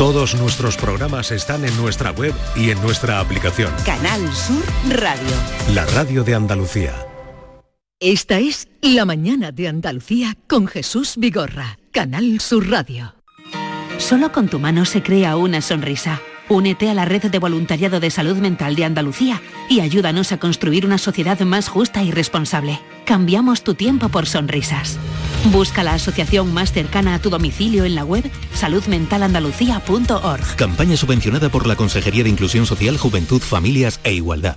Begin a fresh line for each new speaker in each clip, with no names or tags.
Todos nuestros programas están en nuestra web y en nuestra aplicación.
Canal Sur Radio.
La radio de Andalucía.
Esta es La mañana de Andalucía con Jesús Vigorra. Canal Sur Radio.
Solo con tu mano se crea una sonrisa. Únete a la red de voluntariado de salud mental de Andalucía y ayúdanos a construir una sociedad más justa y responsable. Cambiamos tu tiempo por sonrisas. Busca la asociación más cercana a tu domicilio en la web saludmentalandalucía.org.
Campaña subvencionada por la Consejería de Inclusión Social, Juventud, Familias e Igualdad.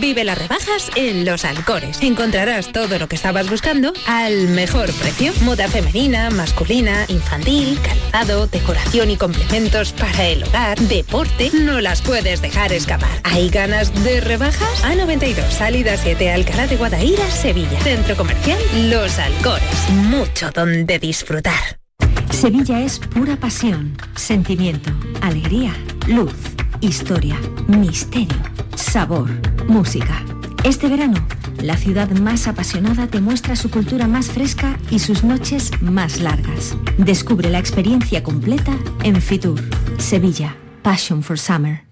Vive las rebajas en Los Alcores. Encontrarás todo lo que estabas buscando al mejor precio. Moda femenina, masculina, infantil, calzado, decoración y complementos para el hogar, deporte. No las puedes dejar escapar. ¿Hay ganas de rebajas? A92, salida 7, Alcalá de Guadaira, Sevilla. Centro Comercial Los Alcores. Mucho donde disfrutar.
Sevilla es pura pasión, sentimiento, alegría, luz, historia, misterio, sabor, música. Este verano, la ciudad más apasionada te muestra su cultura más fresca y sus noches más largas. Descubre la experiencia completa en Fitur, Sevilla, Passion for Summer.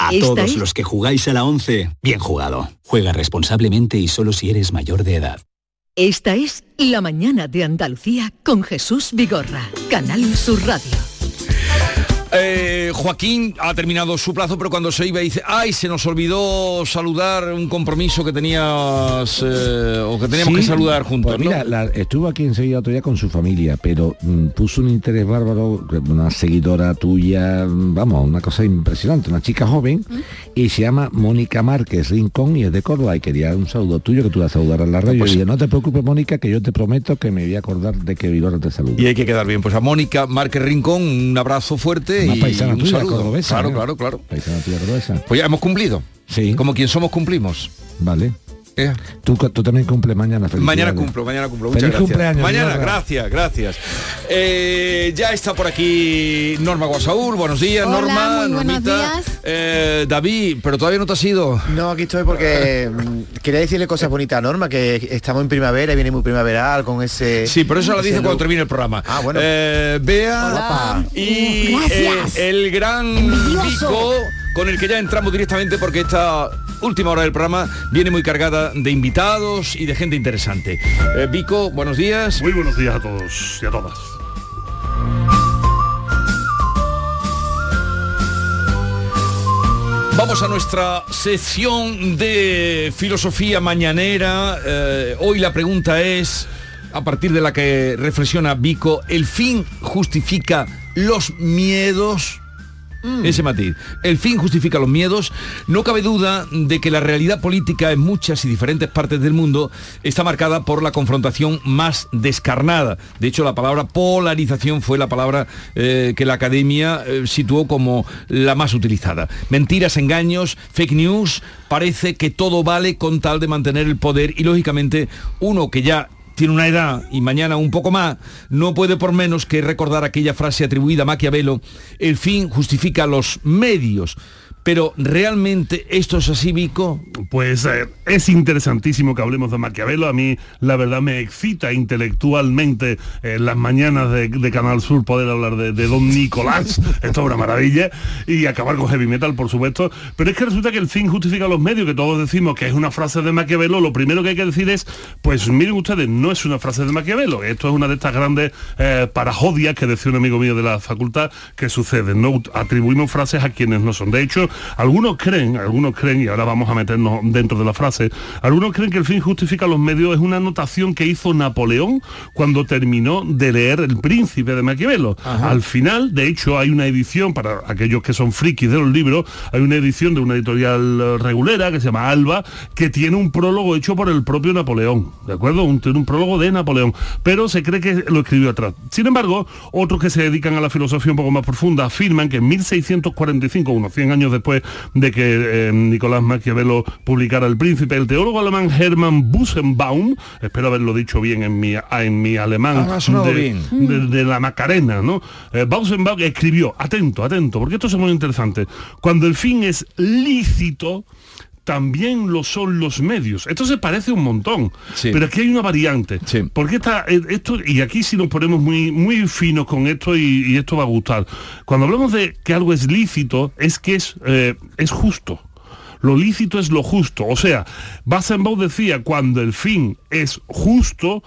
A todos los que jugáis a la 11, bien jugado. Juega responsablemente y solo si eres mayor de edad.
Esta es La mañana de Andalucía con Jesús Vigorra. Canal Sur Radio.
Eh, Joaquín ha terminado su plazo, pero cuando se iba dice, ay, se nos olvidó saludar un compromiso que tenías eh, o que teníamos que saludar juntos.
pues mira,
¿no?
la- estuvo aquí en Sevilla otro día con su familia, pero mm, puso un interés bárbaro, una seguidora tuya, mm, vamos, una cosa impresionante, una chica joven, y se llama Mónica Márquez Rincón y es de Córdoba y quería un saludo tuyo que tú la saludaras en la radio.
pues-
y yo, no te preocupes, Mónica, que yo te prometo que me voy a acordar de que Vigorra te saluda.
Y hay que quedar bien. Pues a Mónica Márquez Rincón, un abrazo fuerte
Más
y
paisana
un
tuya,
saludo.
cordobesa,
Claro,
¿eh?
claro, claro.
Paisana tuya cordobesa.
Pues ya hemos cumplido.
Sí.
Como quien somos cumplimos.
Vale.
Eh.
Tú, tú también cumples mañana.
Mañana cumplo, mañana cumplo. Muchas
Feliz
gracias.
cumpleaños.
Mañana, gracias, gracias. Eh, ya está por aquí Norma Guasaúl. Buenos días,
Hola,
Norma.
muy buenos
Normita.
días.
Eh, David, pero todavía no te has ido.
No, aquí estoy porque mm, quería decirle cosas bonitas a Norma, que estamos en primavera y viene muy primaveral con ese...
Sí, pero eso lo dice cuando termine el programa.
Ah, bueno.
Eh, Bea y eh, el gran. Vico, con el que ya entramos directamente porque esta última hora del programa viene muy cargada de invitados y de gente interesante. Eh, Vico, buenos días.
Muy buenos días a todos y a todas.
Vamos a nuestra sección de filosofía mañanera. Eh, hoy la pregunta es, a partir de la que reflexiona Vico, ¿el fin justifica los miedos? Ese matiz. El fin justifica los miedos. No cabe duda de que la realidad política en muchas y diferentes partes del mundo está marcada por la confrontación más descarnada. De hecho, la palabra polarización fue la palabra eh, que la academia eh, situó como la más utilizada. Mentiras, engaños, fake news, parece que todo vale con tal de mantener el poder y lógicamente uno que ya tiene una edad y mañana un poco más, no puede por menos que recordar aquella frase atribuida a Maquiavelo, el fin justifica los medios. Pero realmente esto es así, Vico.
Pues eh, es interesantísimo que hablemos de Maquiavelo. A mí la verdad me excita intelectualmente en las mañanas de, de Canal Sur poder hablar de, de Don Nicolás. Esto es una maravilla. Y acabar con heavy metal, por supuesto. Pero es que resulta que el fin justifica los medios, que todos decimos que es una frase de Maquiavelo. Lo primero que hay que decir es, pues miren ustedes, no es una frase de Maquiavelo. Esto es una de estas grandes eh, parajodias que decía un amigo mío de la facultad que sucede. No atribuimos frases a quienes no son. De hecho, algunos creen, algunos creen, y ahora vamos a meternos dentro de la frase, algunos creen que el fin justifica los medios es una anotación que hizo Napoleón cuando terminó de leer El Príncipe de Maquiavelo. Al final, de hecho, hay una edición, para aquellos que son frikis de los libros, hay una edición de una editorial regulera que se llama Alba, que tiene un prólogo hecho por el propio Napoleón, ¿de acuerdo? Un, tiene un prólogo de Napoleón, pero se cree que lo escribió atrás. Sin embargo, otros que se dedican a la filosofía un poco más profunda afirman que en 1645, unos 100 años después de que eh, Nicolás Maquiavelo publicara El Príncipe, el teólogo alemán Hermann Busenbaum, espero haberlo dicho bien en mi, en mi alemán,
Ah,
de,
bien.
de- de la Macarena, ¿no? Eh, Busenbaum escribió, atento, atento, porque esto es muy interesante, cuando el fin es lícito, también lo son los medios. Esto se parece un montón, pero aquí hay una variante. Porque esta, eh, esto, y aquí si nos ponemos muy, muy finos con esto y, y esto va a gustar. Cuando hablamos de que algo es lícito, es que es, eh, es justo. Lo lícito es lo justo. O sea, Basenbaum decía, cuando el fin es justo,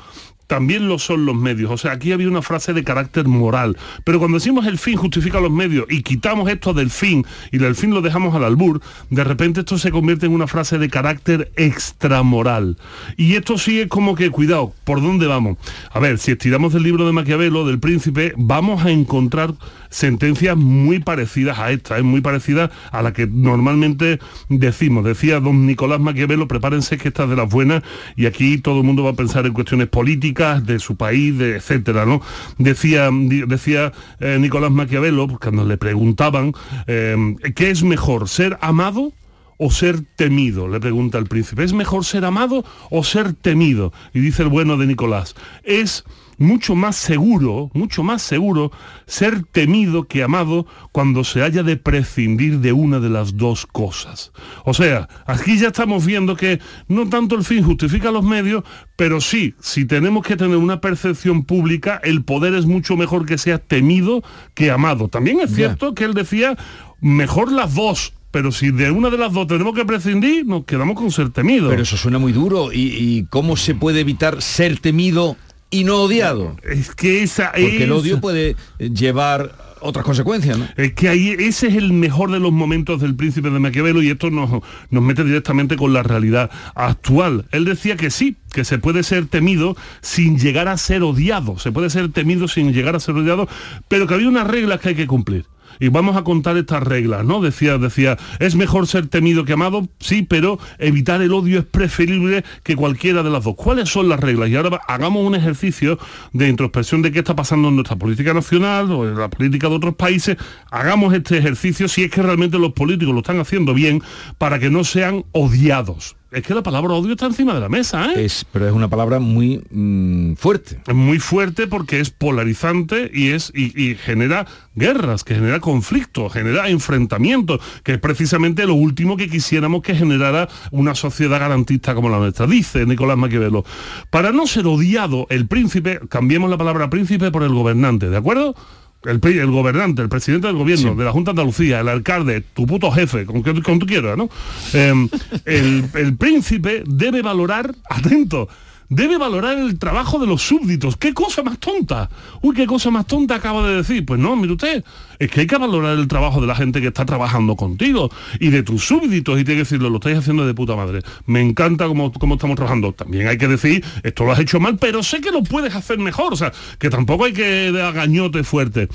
también lo son los medios. O sea, aquí había una frase de carácter moral. Pero cuando decimos el fin justifica los medios y quitamos esto del fin y del fin lo dejamos al albur, de repente esto se convierte en una frase de carácter extramoral. Y esto sí es como que, cuidado, ¿por dónde vamos? A ver, si estiramos del libro de Maquiavelo, del príncipe, vamos a encontrar sentencias muy parecidas a esta, es muy parecida a la que normalmente decimos. Decía don Nicolás Maquiavelo, prepárense que esta es de las buenas y aquí todo el mundo va a pensar en cuestiones políticas de su país, etcétera, ¿no? Decía, decía eh, Nicolás Maquiavelo, pues, cuando le preguntaban eh, ¿qué es mejor, ser amado? o ser temido? Le pregunta el príncipe. ¿Es mejor ser amado o ser temido? Y dice el bueno de Nicolás. Es mucho más seguro, mucho más seguro ser temido que amado cuando se haya de prescindir de una de las dos cosas. O sea, aquí ya estamos viendo que no tanto el fin justifica los medios, pero sí, si tenemos que tener una percepción pública, el poder es mucho mejor que sea temido que amado. También es cierto que él decía, mejor las dos, pero si de una de las dos tenemos que prescindir, nos quedamos con ser temido.
Pero eso suena muy duro. ¿Y, y cómo se puede evitar ser temido y no odiado?
Es que esa
Porque el odio puede eh, llevar otras consecuencias, ¿no?
Es que ahí ese es el mejor de los momentos del príncipe de Maquiavelo y esto nos, nos mete directamente con la realidad actual. Él decía que sí, que se puede ser temido sin llegar a ser odiado. Se puede ser temido sin llegar a ser odiado, pero que había unas reglas que hay que cumplir. Y vamos a contar estas reglas, ¿no? Decía, decía, es mejor ser temido que amado, sí, pero evitar el odio es preferible que cualquiera de las dos. ¿Cuáles son las reglas? Y ahora hagamos un ejercicio de introspección de qué está pasando en nuestra política nacional o en la política de otros países. Hagamos este ejercicio si es que realmente los políticos lo están haciendo bien para que no sean odiados. Es que la palabra odio está encima de la mesa, ¿eh?
Es, pero es una palabra muy mm, fuerte.
Muy fuerte porque es polarizante y es y, y genera guerras, que genera conflictos, genera enfrentamientos, que es precisamente lo último que quisiéramos que generara una sociedad garantista como la nuestra. Dice Nicolás Maquiavelo, para no ser odiado el príncipe, cambiemos la palabra príncipe por el gobernante, ¿de acuerdo? El, el gobernante, el presidente del gobierno, de la Junta de Andalucía, el alcalde, tu puto jefe, con que con tú quieras, ¿no? Em, el, el príncipe debe valorar, atento, debe valorar el trabajo de los súbditos. ¿Qué cosa más tonta? Uy, qué cosa más tonta acaba de decir. Pues no, mire usted, es que hay que valorar el trabajo de la gente que está trabajando contigo y de tus súbditos y tiene que decirlo, lo estáis haciendo de puta madre. Me encanta cómo, cómo estamos trabajando. También hay que decir, esto lo has hecho mal, pero sé que lo puedes hacer mejor. O sea, que tampoco hay que de agañote fuerte.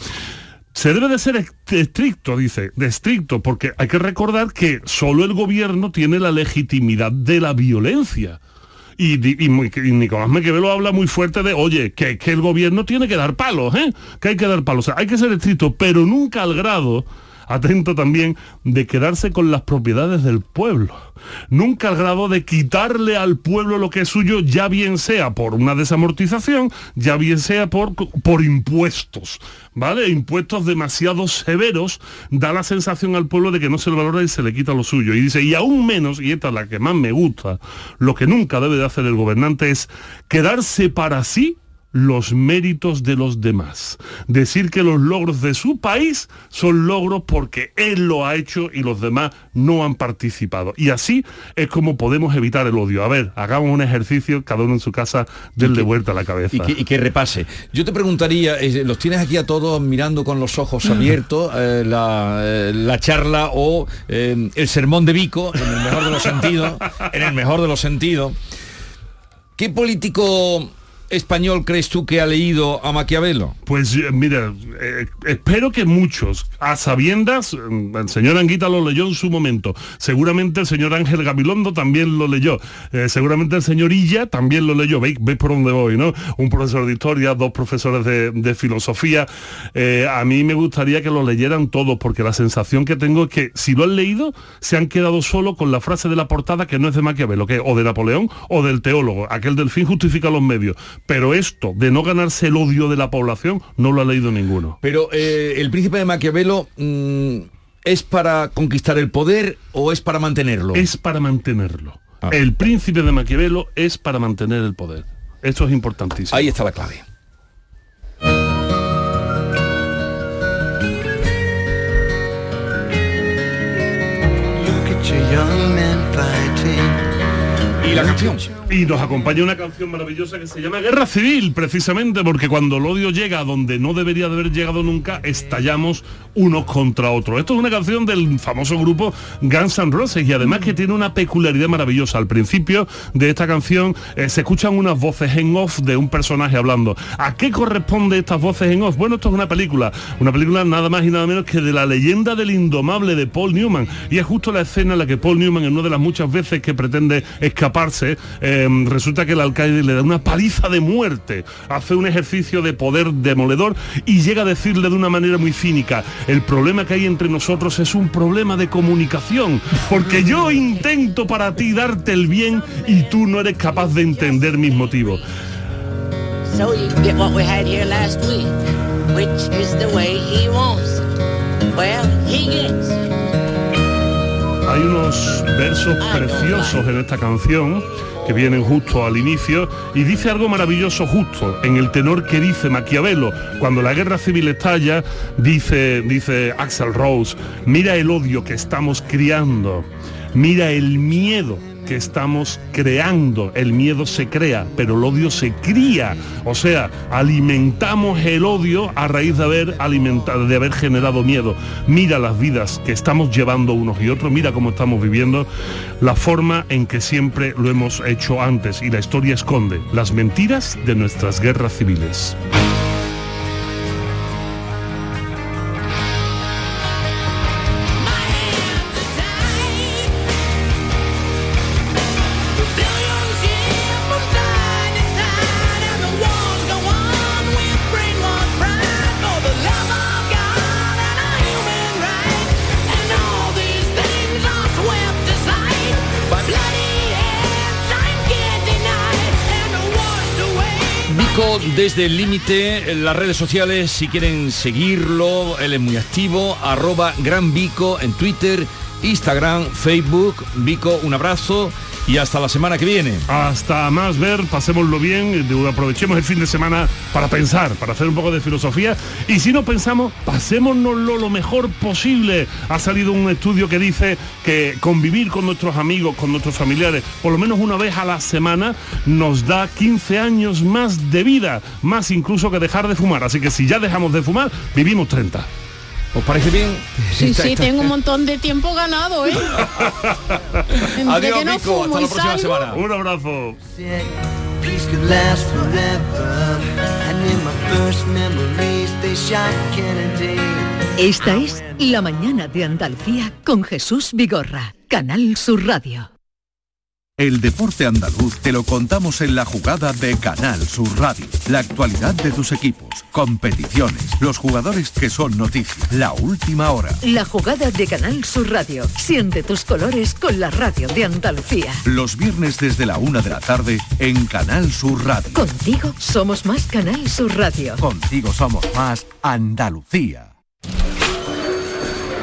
Se debe de ser est- estricto, dice, de estricto, porque hay que recordar que solo el gobierno tiene la legitimidad de la violencia. Y, y y Nicolás Maquiavelo habla muy fuerte de, oye, que, que el gobierno tiene que dar palos, ¿eh? Que hay que dar palos. O sea, hay que ser estricto, pero nunca al grado atento también, de quedarse con las propiedades del pueblo. Nunca al grado de quitarle al pueblo lo que es suyo, ya bien sea por una desamortización, ya bien sea por, por impuestos. ¿Vale? Impuestos demasiado severos da la sensación al pueblo de que no se le valora y se le quita lo suyo. Y dice, y aún menos, y esta es la que más me gusta, lo que nunca debe de hacer el gobernante es quedarse para sí los méritos de los demás. Decir que los logros de su país son logros porque él lo ha hecho y los demás no han participado. Y así es como podemos evitar el odio. A ver, hagamos un ejercicio, cada uno en su casa, denle vuelta a la cabeza.
Y que, repase. Yo te preguntaría, eh, los tienes aquí a todos mirando con los ojos abiertos eh, eh, la, charla o el sermón de Vico, en el mejor de los sentidos, en el mejor de los sentidos. ¿Qué político español crees tú que ha leído a Maquiavelo?
Pues eh, mira, eh, espero que muchos, a sabiendas, mm, el señor Anguita lo leyó en su momento, seguramente el señor Ángel Gabilondo también lo leyó, eh, seguramente el señor Illa también lo leyó, ¿Veis, por dónde voy, ¿no? Un profesor de historia, dos profesores de, filosofía, a mí me gustaría que lo leyeran todos, porque la sensación que tengo es que si lo han leído, se han quedado solo con la frase de la portada que no es de Maquiavelo, que o de Napoleón o del teólogo, aquel del fin justifica los medios pero esto de no ganarse el odio de la población no lo ha leído ninguno.
Pero eh, el príncipe de Maquiavelo mm, es para conquistar el poder o es para mantenerlo?
Es para mantenerlo. Ah. El príncipe de Maquiavelo es para mantener el poder. Esto es importantísimo.
Ahí está la clave. Canción.
Y nos acompaña una canción maravillosa que se llama Guerra Civil, precisamente porque cuando el odio llega a donde no debería de haber llegado nunca, estallamos unos contra otros. Esto es una canción del famoso grupo Guns N' Roses y además que tiene una peculiaridad maravillosa. Al principio de esta canción eh, se escuchan unas voces en off de un personaje hablando. ¿A qué corresponde estas voces en off? Bueno, esto es una película, una película nada más y nada menos que de la leyenda del indomable de Paul Newman. Y es justo la escena en la que Paul Newman, en una de las muchas veces que pretende Em, resulta que el alcalde le da una paliza de muerte, hace un ejercicio de poder demoledor y llega a decirle de una manera muy cínica, el problema que hay entre nosotros es un problema de comunicación, porque yo intento para ti darte el bien y tú no eres capaz de entender mis motivos. Hay unos versos preciosos en esta canción que vienen justo al inicio, y dice algo maravilloso justo en el tenor que dice Maquiavelo. Cuando la guerra civil estalla, dice, dice Axel Rose, mira el odio que estamos criando, mira el miedo que estamos creando. El miedo se crea, pero el odio se cría. O sea, alimentamos el odio a raíz de haber alimentado, de haber generado miedo. Mira las vidas que estamos llevando unos y otros, mira cómo estamos viviendo, la forma en que siempre lo hemos hecho antes. Y la historia esconde las mentiras de nuestras guerras civiles.
Desde el límite, las redes sociales, si quieren seguirlo, él es muy activo, arroba Gran Vico en Twitter, Instagram, Facebook. Vico, un abrazo y hasta la semana que viene.
Hasta más ver, pasémoslo bien, aprovechemos el fin de semana para pensar, para hacer un poco de filosofía y si no pensamos, pasémonoslo lo mejor posible. Ha salido un estudio que dice que convivir con nuestros amigos, con nuestros familiares, por lo menos una vez a la semana, nos da 15 años más de vida, más incluso que dejar de fumar. Así que si ya dejamos de fumar, vivimos 30.
¿Os parece bien?
Sí, sí, tengo un montón de tiempo ganado, ¿eh?
Adiós, no Hasta la próxima semana.
Un abrazo.
Esta es La Mañana de Andalucía con Jesús Vigorra, Canal Sur Radio.
El deporte andaluz te lo contamos en la jugada de Canal Sur Radio. La actualidad de tus equipos, competiciones, los jugadores que son noticia, la última hora.
La jugada de Canal Sur Radio. Siente tus colores con la radio de Andalucía.
Los viernes desde la una de la tarde en Canal Sur Radio.
Contigo somos más Canal Sur Radio.
Contigo somos más Andalucía.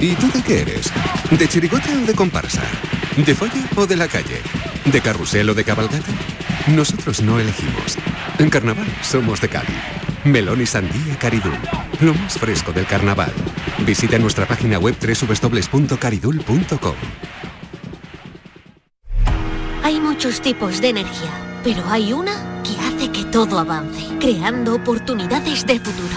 ¿Y tú de qué eres? ¿De chirigote o de comparsa? ¿De folla o de la calle? ¿De carrusel o de cabalgata? Nosotros no elegimos. En carnaval somos de Cádiz. Melón y sandía Caridul. Lo más fresco del carnaval. Visita nuestra página web www.caridul.com.
Hay muchos tipos de energía, pero hay una que hace que todo avance, creando oportunidades de futuro,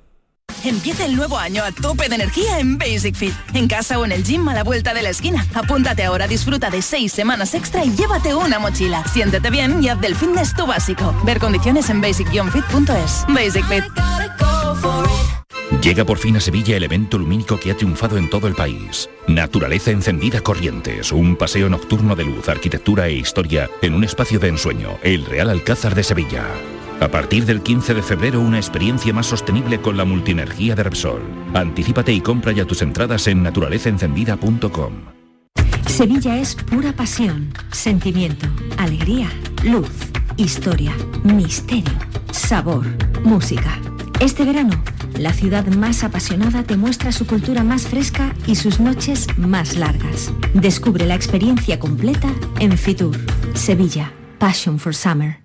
Empieza el nuevo año a tope de energía en Basic Fit. En casa o en el gym a la vuelta de la esquina. Apúntate ahora, disfruta de seis semanas extra y llévate una mochila. Siéntete bien y haz del fitness tu básico. Ver condiciones en basic-fit.es. Basic Fit.
Llega por fin a Sevilla el evento lumínico que ha triunfado en todo el país. Naturaleza encendida Corrientes, un paseo nocturno de luz, arquitectura e historia en un espacio de ensueño, el Real Alcázar de Sevilla. A partir del 15 de febrero, una experiencia más sostenible con la multienergía de Repsol. Anticípate y compra ya tus entradas en naturalezaencendida.com.
Sevilla es pura pasión, sentimiento, alegría, luz, historia, misterio, sabor, música. Este verano, la ciudad más apasionada te muestra su cultura más fresca y sus noches más largas. Descubre la experiencia completa en Fitur, Sevilla, Passion for Summer.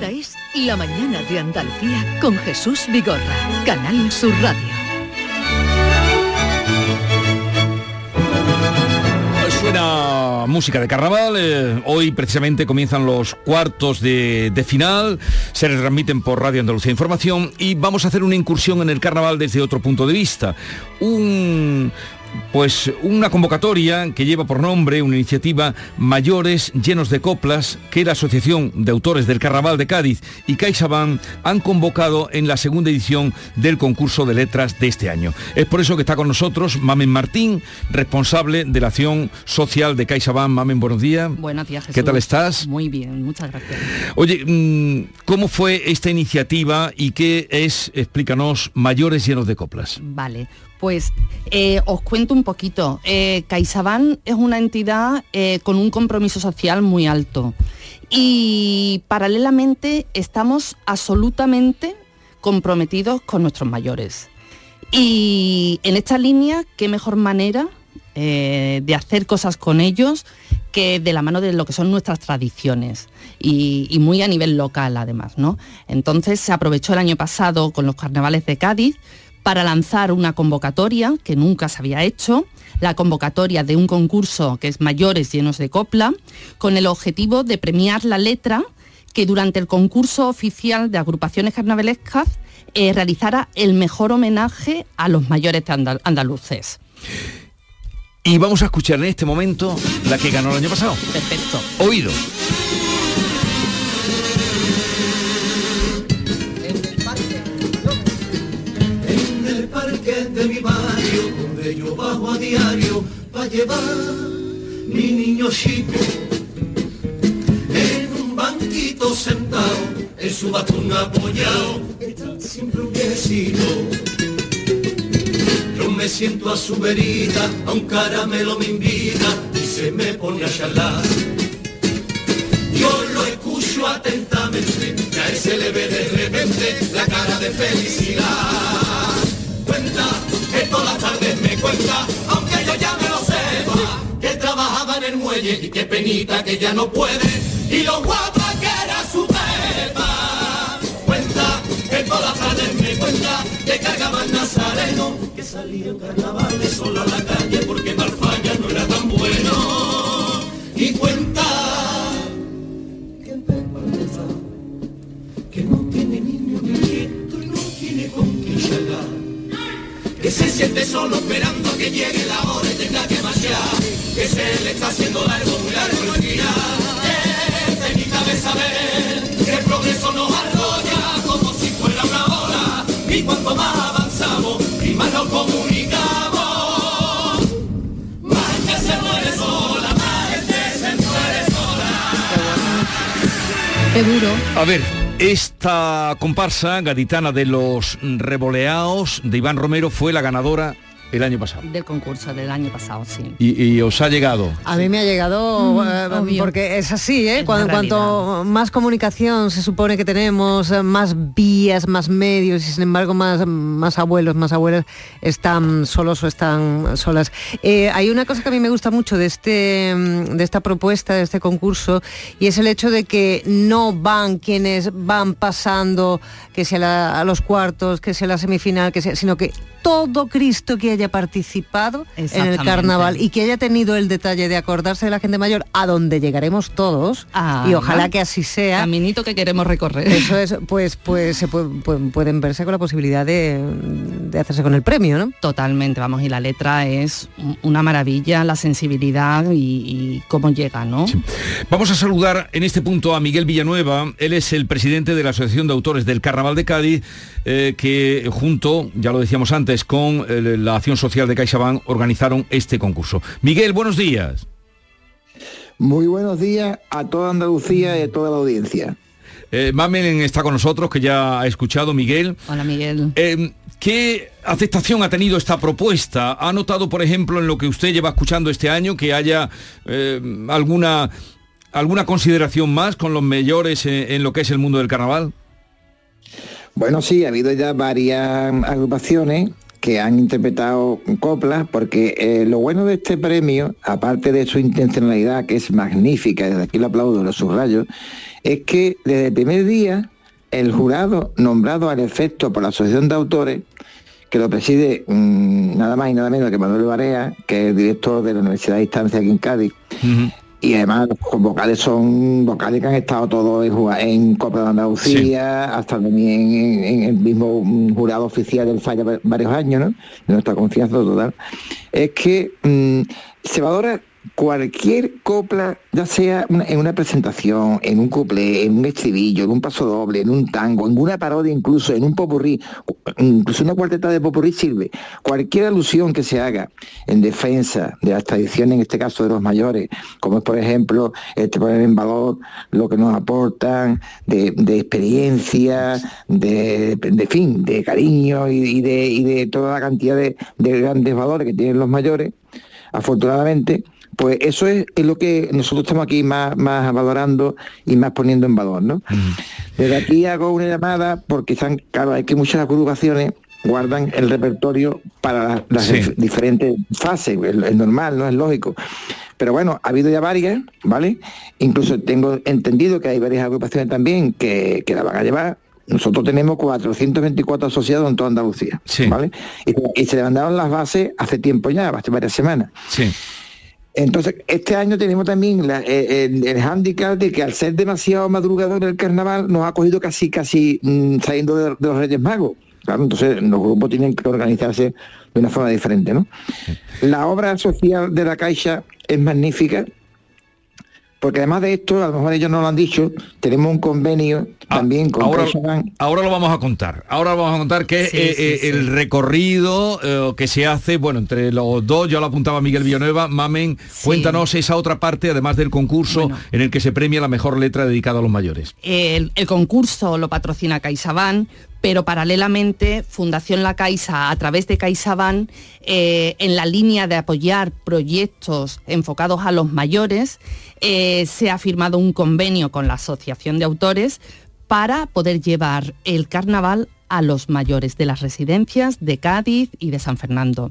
Esta es La mañana de Andalucía con Jesús Vigorra, Canal Sur Radio.
Suena música de carnaval. eh, hoy precisamente comienzan los cuartos de, de final. Se transmiten por Radio Andalucía Información y vamos a hacer una incursión en el carnaval desde otro punto de vista. Un pues una convocatoria que lleva por nombre una iniciativa Mayores llenos de coplas que la Asociación de Autores del Carnaval de Cádiz y CaixaBank han convocado en la segunda edición del concurso de letras de este año. Es por eso que está con nosotros Mamen Martín, responsable de la acción social de CaixaBank. Mamen, buenos días.
Buenos días, Jesús.
¿Qué tal estás?
Muy bien, muchas gracias.
Oye, mm, ¿cómo fue esta iniciativa y qué es, explícanos, Mayores llenos de coplas?
Vale, pues eh, os cuento un poquito. Eh, es una entidad eh, con un compromiso social muy alto y paralelamente estamos absolutamente comprometidos con nuestros mayores. Y en esta línea, qué mejor manera eh, de hacer cosas con ellos que de la mano de lo que son nuestras tradiciones y, y muy a nivel local además, ¿no? Entonces se aprovechó el año pasado con los carnavales de Cádiz para lanzar una convocatoria que nunca se había hecho, la convocatoria de un concurso que es Mayores llenos de copla, con el objetivo de premiar la letra que durante el concurso oficial de agrupaciones carnavalescas eh, realizara el mejor homenaje a los mayores de andal- andaluces.
Y vamos a escuchar en este momento la que ganó el año pasado.
Perfecto.
Oído.
El parque de mi barrio, donde yo bajo a diario, para llevar mi niño chico. En un banquito sentado, en su bastón apoyado, está siempre un viejecito. Yo me siento a su verita, a un caramelo me invita y se me pone a charlar. escucho atentamente, que a él se le ve de repente la cara de felicidad. Cuenta, que todas las tardes me cuenta, aunque yo ya me lo sepa, que trabajaba en el muelle y qué penita que ya no puede, y lo guapa que era su pepa. Cuenta, que todas las tardes me cuenta, que cargaba el nazareno, que salía en carnavales solo a la calle porque Malfaya no era tan bueno. Y cuenta que el Pepa Meza, que no tiene niño ni nieto y no tiene con quién charlar. Que se siente solo esperando a que llegue la hora y tenga que marchar. Que se le está haciendo largo, muy largo el día. Que penita de saber que el progreso nos arrolla como si fuera una hora. Y cuanto más avanzamos y más nos comunicamos, más gente se muere sola, más gente se muere sola.
Qué duro.
A ver, esta comparsa gaditana de los revoleados de Iván Romero fue la ganadora el año pasado.
Del concurso del año pasado, sí.
Y, y os ha llegado.
A mí me ha llegado,
Mm,
eh, porque es así, ¿eh?
Es
cuanto más comunicación se supone que tenemos, eh, más vías, más medios y sin embargo más, más abuelos, más abuelas están solos o están solas. Eh, hay una cosa que a mí me gusta mucho de, este, mm, de esta propuesta, de este concurso, y es el hecho de que no van quienes van pasando, que sea la- a los cuartos, que sea la semifinal, que sea, sino que todo Cristo que haya participado en el carnaval y que haya tenido el detalle de acordarse de la gente mayor, a donde llegaremos todos,
Ah,
y ojalá que así sea.
Caminito que queremos recorrer.
Eso es, pues, pues se pu- pu- pueden verse con la posibilidad de, de hacerse con el premio, ¿no?
Totalmente, vamos, y la letra es un- una maravilla, la sensibilidad y, y cómo llega, ¿no?
Vamos a saludar en este punto a Miguel Villanueva. Él es el presidente de la Asociación de Autores del Carnaval de Cádiz, eh, que junto, ya lo decíamos antes, con eh, la Acción Social de CaixaBank organizaron este concurso. Miguel, buenos días.
Muy buenos días a toda Andalucía y a toda la audiencia.
Eh, Mamelen está con nosotros, que ya ha escuchado, Miguel.
Hola, Miguel.
Eh, ¿Qué aceptación ha tenido esta propuesta? ¿Ha notado, por ejemplo, en lo que usted lleva escuchando este año, que haya eh, alguna, alguna consideración más con los mayores en, en lo que es el mundo del carnaval?
Bueno, sí, ha habido ya varias agrupaciones que han interpretado coplas, porque eh, lo bueno de este premio, aparte de su intencionalidad, que es magnífica, desde aquí lo aplaudo, lo subrayo, es que desde el primer día el jurado nombrado al efecto por la Asociación de Autores, que lo preside mm, nada más y nada menos que Manuel Barea, que es el director de la Universidad de Distancia aquí en Cádiz, y además los vocales son vocales que han estado todos en, Copa de Andalucía, hasta también en, en el mismo mm, jurado oficial del Falla va- varios años, ¿no? De nuestra confianza total. Es que mm, se valora cualquier copla, ya sea en una presentación, en un couplé, en un estribillo, en un paso doble, en un tango, en una parodia incluso, en un popurrí, incluso una cuarteta de popurrí sirve. Cualquier alusión que se haga en defensa de las tradiciones, en este caso de los mayores, como es por ejemplo este, poner en valor lo que nos aportan de, de experiencia, de, fin, de cariño y, y de, y de toda la cantidad de grandes valores que tienen los mayores, afortunadamente, pues eso es, es lo que nosotros estamos aquí más, más valorando y más poniendo en valor, ¿no? Desde aquí hago una llamada porque están, claro, hay que muchas agrupaciones guardan el repertorio para las, las
Sí.
dif- diferentes fases, es, es normal, no es lógico. Pero bueno, ha habido ya varias, ¿vale? Incluso tengo entendido que hay varias agrupaciones también que, que la van a llevar. Nosotros tenemos 424 asociados en toda Andalucía, ¿vale? Y, y se levantaron las bases hace tiempo ya, hace varias semanas.
Sí.
Entonces, este año tenemos también la- eh, el, el hándicap de que al ser demasiado madrugador el carnaval nos ha cogido casi, casi mm, saliendo de, de los Reyes Magos. Claro, entonces los grupos tienen que organizarse de una forma diferente, ¿no? La obra social de la Caixa es magnífica, porque además de esto, a lo mejor ellos no lo han dicho, tenemos un convenio también con
ahora, ahora lo vamos a contar. Ahora lo vamos a contar que
Sí,
eh,
sí,
eh,
sí.
el recorrido eh, que se hace, bueno, entre los dos, ya lo apuntaba Miguel Villanueva, Mamen, cuéntanos esa otra parte, además del concurso, en el que se premia la mejor letra dedicada a los mayores.
El, el concurso lo patrocina CaixaBank, pero paralelamente Fundación La Caixa, a través de CaixaBank, eh, en la línea de apoyar proyectos enfocados a los mayores, eh, se ha firmado un convenio con la Asociación de Autores para poder llevar el carnaval a los mayores de las residencias de Cádiz y de San Fernando.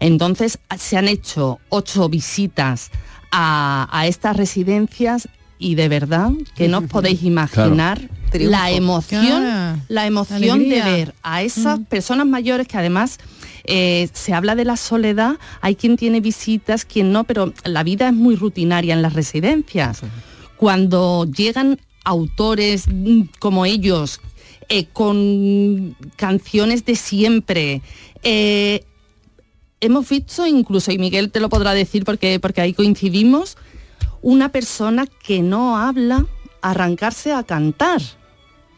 Entonces se han hecho ocho visitas a, a estas residencias y de verdad que no os podéis imaginar
Triunfo.
la emoción,
Ah,
la emoción de ver a esas personas mayores que además eh, se habla de la soledad, hay quien tiene visitas, quien no, pero la vida es muy rutinaria en las residencias. Cuando llegan autores mm, como ellos, eh, con canciones de siempre, eh, hemos visto incluso, y Miguel te lo podrá decir porque, porque ahí coincidimos, una persona que no habla arrancarse a cantar.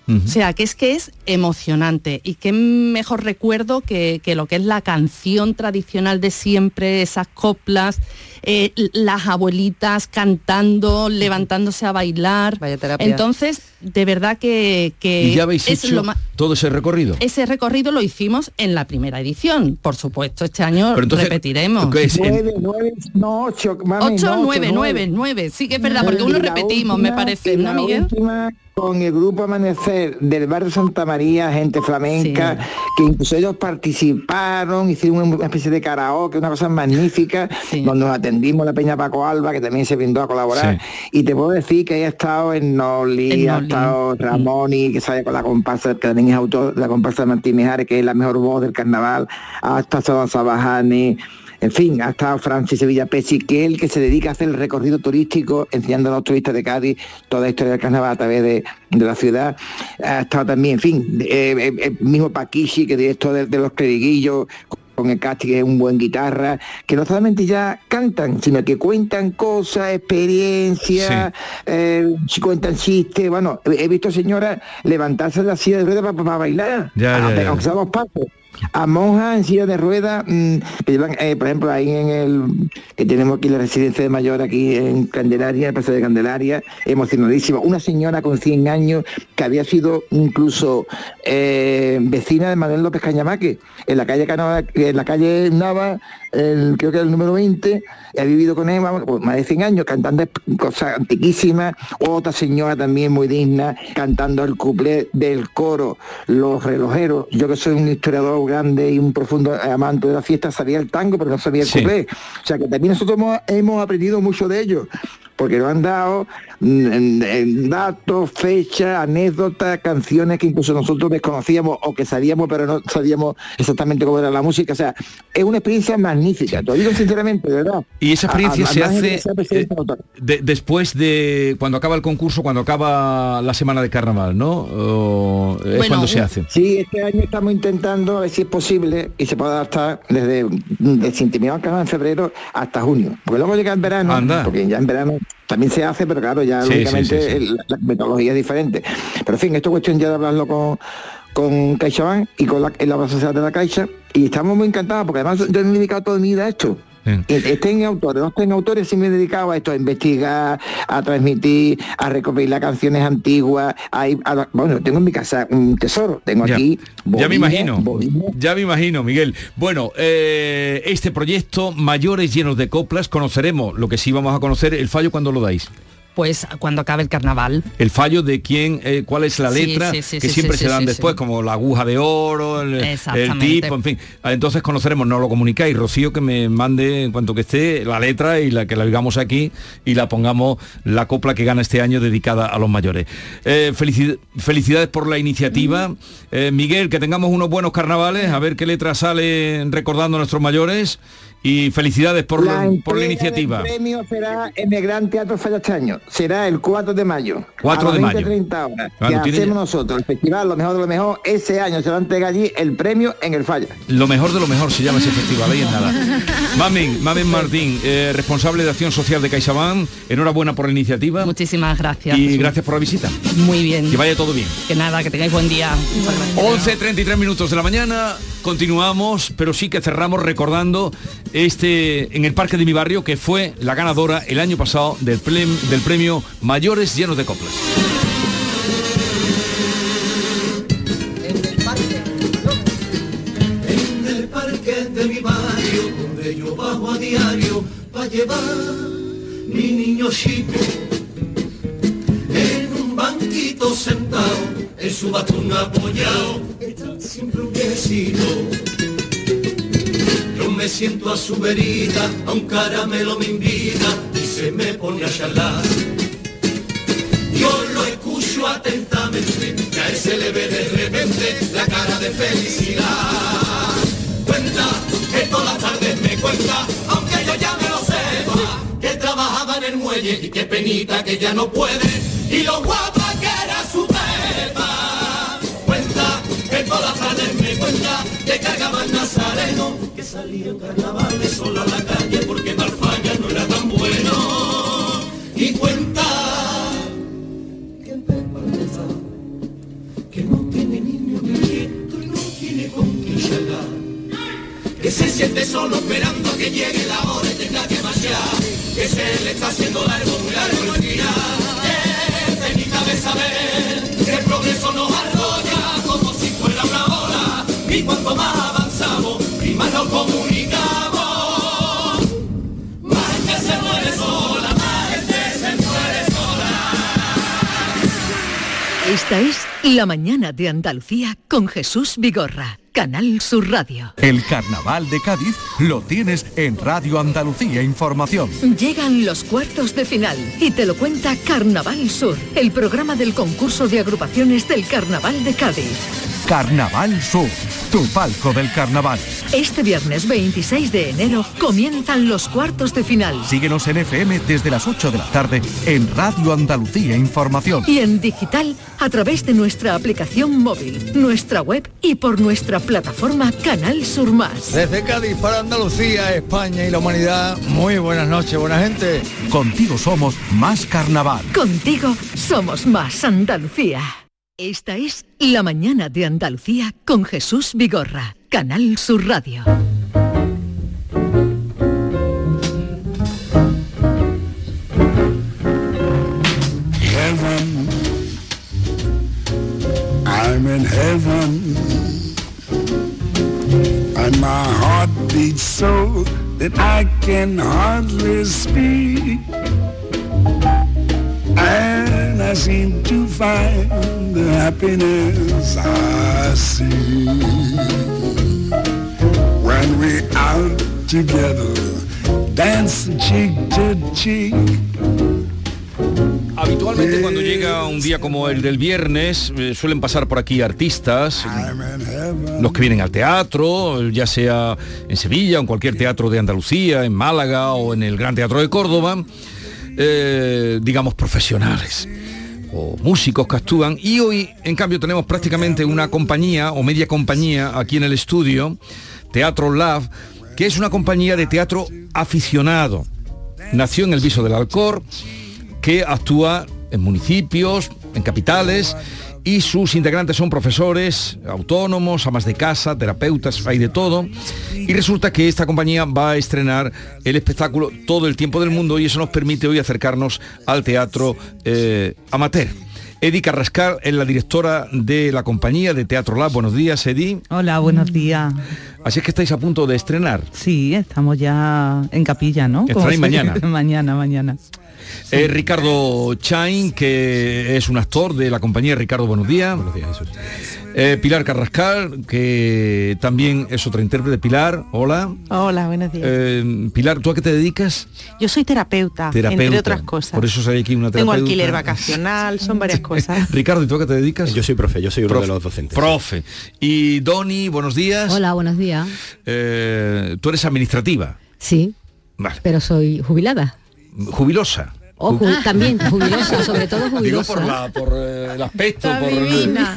O sea, que es que es emocionante y qué mejor recuerdo que, que lo que es la canción tradicional de siempre, esas coplas, eh, las abuelitas cantando, levantándose a bailar.
terapia.
Entonces, de verdad que, que
¿Y ya habéis
es
hecho
lo
todo ese recorrido?
ese recorrido lo hicimos en la primera edición. Por supuesto, este año
Pero entonces,
repetiremos.
¿qué es? En-
Nueve, nueve, no, ocho, mami,
Ocho,
no,
nueve,
ocho,
nueve, nueve. Sí que es verdad, porque uno repetimos, me
última-
parece,
y
¿no, Miguel?
última con el grupo Amanecer del barrio Santa María, gente flamenca, que incluso ellos participaron, hicieron una especie de karaoke, una cosa magnífica, donde nos atendimos la Peña Paco Alba, que también se brindó a colaborar. Y te puedo decir que haya estado en Noli, ha estado Ramoni, que sale con la comparsa, que también es autor de la comparsa de Martín Mijares, que es la mejor voz del carnaval, ha estado Sabajani, en fin, ha estado Francis Sevilla Pesci, que es el que se dedica a hacer el recorrido turístico, enseñando a los turistas de Cádiz toda la historia del carnaval a través de, de la ciudad. Ha estado también, en fin, eh, eh, el mismo Paquishi, que director de, de los cleriguillos, con el Casti, que es un buen guitarra, que no solamente ya cantan, sino que cuentan cosas, experiencias, eh, si cuentan chistes. Bueno, he visto señoras levantarse de la silla de ruedas para, bailar,
Ya, ya,
a-
ya.
dos pasos a monjas en silla de ruedas mm, que llevan, eh, por ejemplo, ahí en el que tenemos aquí la residencia de mayor aquí en Candelaria, el Paseo de Candelaria, emocionadísima. Una señora con 100 años que había sido incluso eh, vecina de Manuel López Cañamaque, en la calle Canova, en la calle Nava, el- creo que era el número 20, y ha vivido con él vamos, pues, más de 100 años cantando cosas antiquísimas, otra señora también muy digna, cantando el cuplé del coro, los relojeros, yo que soy un historiador grande y un profundo amante de la fiesta, sabía el tango, pero no sabía el
Sí.
cuplé. O sea que también nosotros hemos, hemos aprendido mucho de ellos, porque nos han dado datos, fechas, anécdotas, canciones que incluso nosotros desconocíamos o que sabíamos, pero no sabíamos exactamente cómo era la música. O sea, es una experiencia magnífica, te lo digo sinceramente, de verdad.
Y esa experiencia
A- a-
se
al
hace
de
de- después de cuando acaba el concurso, cuando acaba la semana de carnaval, ¿no? O es
Bueno,
cuando se hace.
Sí, este año estamos intentando a ver si es posible y se puede adaptar desde, desde intimidad canal en febrero hasta junio. Porque luego llega el verano,
Anda.
porque ya en verano también se hace, pero claro, ya
Sí,
lógicamente
sí, sí,
la metodología es diferente. Pero en fin, esto es cuestión ya de hablarlo con con CaixaBank y con la, en la de la Caixa y estamos muy encantados porque además yo me he dedicado toda mi vida a esto. Estén autores, no estén autores, sí me he dedicado a esto, a investigar, a transmitir, a recopilar canciones antiguas. a ir a bueno, tengo en mi casa un tesoro, tengo
Ya.
aquí.
Ya me imagino,
bobina.
ya me imagino, Miguel. Bueno, eh, este proyecto, mayores llenos de coplas, conoceremos, lo que sí vamos a conocer, el fallo cuando lo dais.
Pues cuando acabe el carnaval.
El fallo de quién, eh, cuál es la letra,
sí, sí,
que siempre se dan después, como la aguja de oro, el, tipo, en fin. Ah, Entonces conoceremos, no lo comunicáis, Rocío, que me mande en cuanto que esté la letra y la que la digamos aquí y la pongamos la copla que gana este año dedicada a los mayores. Eh, felici- felicidades por la iniciativa. Eh, Miguel, que tengamos unos buenos carnavales, a ver qué letra sale recordando a nuestros mayores. Y felicidades por la, por la
entrega
iniciativa.
del premio será en el Gran Teatro Falla este año. será el 4 de mayo.
4
a
de
las
mayo.
30 horas.
Claro,
que hacemos
ya-
nosotros, el festival Lo Mejor de lo Mejor. Ese año se va a entregar allí el premio en el Falla.
Lo mejor de lo mejor se llama ese festival, ahí en nada. Mamen, Mamen Martín, eh, responsable de Acción Social de CaixaBank, enhorabuena por la iniciativa.
Muchísimas gracias.
Y
Jesús.
gracias por la visita.
Muy bien.
Que vaya todo bien.
Que nada, que tengáis buen día. Muchas gracias.
11.33 minutos de la mañana, continuamos, pero sí que cerramos recordando este en el Parque de mi barrio, que fue la ganadora el año pasado del, plem- del premio Mayores Llenos de Coplas.
En el parque de mi barrio, donde yo bajo a diario, para llevar mi niño chico. En un banquito sentado, en su bastón apoyado, está siempre un viejecito. Me siento a su verita, a un caramelo me invita y se me pone a charlar. Yo lo escucho atentamente, que a él se le ve de repente la cara de felicidad. Cuenta que todas las tardes me cuenta, aunque yo ya me lo sepa, que trabajaba en el muelle y qué penita que ya no puede, y lo guapa que era su pepa. Cuenta que todas las tardes me cuenta que cargaba el nazareno, salía en carnavales solo a la calle porque Malfaya no era tan bueno. Y cuenta que no tiene niño ni nieto y no tiene con quién charlar. Que se siente solo esperando a que llegue la hora y tenga que marchar. Que se le está haciendo largo, muy largo el día. Que el progreso nos arrolla como si fuera una ola. Y cuanto más más nos comunicamos, más gente se muere sola, más gente se muere sola.
Esta es La mañana de Andalucía con Jesús Vigorra, Canal Sur Radio.
El carnaval de Cádiz lo tienes en Radio Andalucía Información.
Llegan los cuartos de final y te lo cuenta Carnaval Sur, el programa del concurso de agrupaciones del Carnaval de Cádiz.
Carnaval Sur, tu palco del carnaval.
Este viernes 26 de enero comienzan los cuartos de final.
Síguenos en FM desde las 8 de la tarde en Radio Andalucía Información.
Y en digital a través de nuestra aplicación móvil, nuestra web y por nuestra plataforma Canal Sur Más.
Desde Cádiz para Andalucía, España y la humanidad, muy buenas noches, buena gente.
Contigo somos más carnaval.
Contigo somos más Andalucía. Esta es La mañana de Andalucía con Jesús Vigorra, Canal Sur Radio.
Heaven, I'm in heaven, and my heart beats so that I can hardly speak. And I seem to find the happiness I see when we out together, dancing cheek to cheek.
Habitualmente cuando llega un día como el del viernes eh, suelen pasar por aquí artistas, los que vienen al teatro, ya sea en Sevilla o en cualquier teatro de Andalucía, en Málaga o en el Gran Teatro de Córdoba, eh, digamos profesionales o músicos que actúan y hoy en cambio tenemos prácticamente una compañía o media compañía aquí en el estudio, Teatro Lab, que es una compañía de teatro aficionado. Nació en el Viso del Alcor, que actúa en municipios, en capitales, y sus integrantes son profesores, autónomos, amas de casa, terapeutas, hay de todo. Y resulta que esta compañía va a estrenar el espectáculo Todo el tiempo del mundo y eso nos permite hoy acercarnos al teatro eh, amateur. Edi Carrascal es la directora de la compañía de Teatro Lab. Buenos días, Edi.
Hola, buenos días.
Así es que estáis a punto de estrenar.
Sí, estamos ya en capilla, ¿no?
Estrenáis mañana.
mañana, mañana.
Eh, Ricardo Chain, que es un actor de la compañía. Ricardo, buenos días. Buenos días, Jesús. Pilar Carrascal, que también es otra intérprete. Pilar, hola.
Hola, buenos días.
Eh, Pilar, ¿tú a qué te dedicas?
Yo soy terapeuta,
Terapeuta.
entre otras cosas.
Por eso hay aquí una
Tengo
terapeuta.
alquiler vacacional, son varias cosas.
Ricardo, ¿y tú a qué te dedicas?
Yo soy profe, yo soy uno
Profe.
de los docentes.
Profe. Y Doni, buenos días.
Hola, buenos días.
Eh, tú eres administrativa.
Sí,
Vale.
pero soy jubilada.
Jubilosa.
O ju- también jubilosa, sobre todo
Digo
jubilosa.
por, la- por, eh, el aspecto, por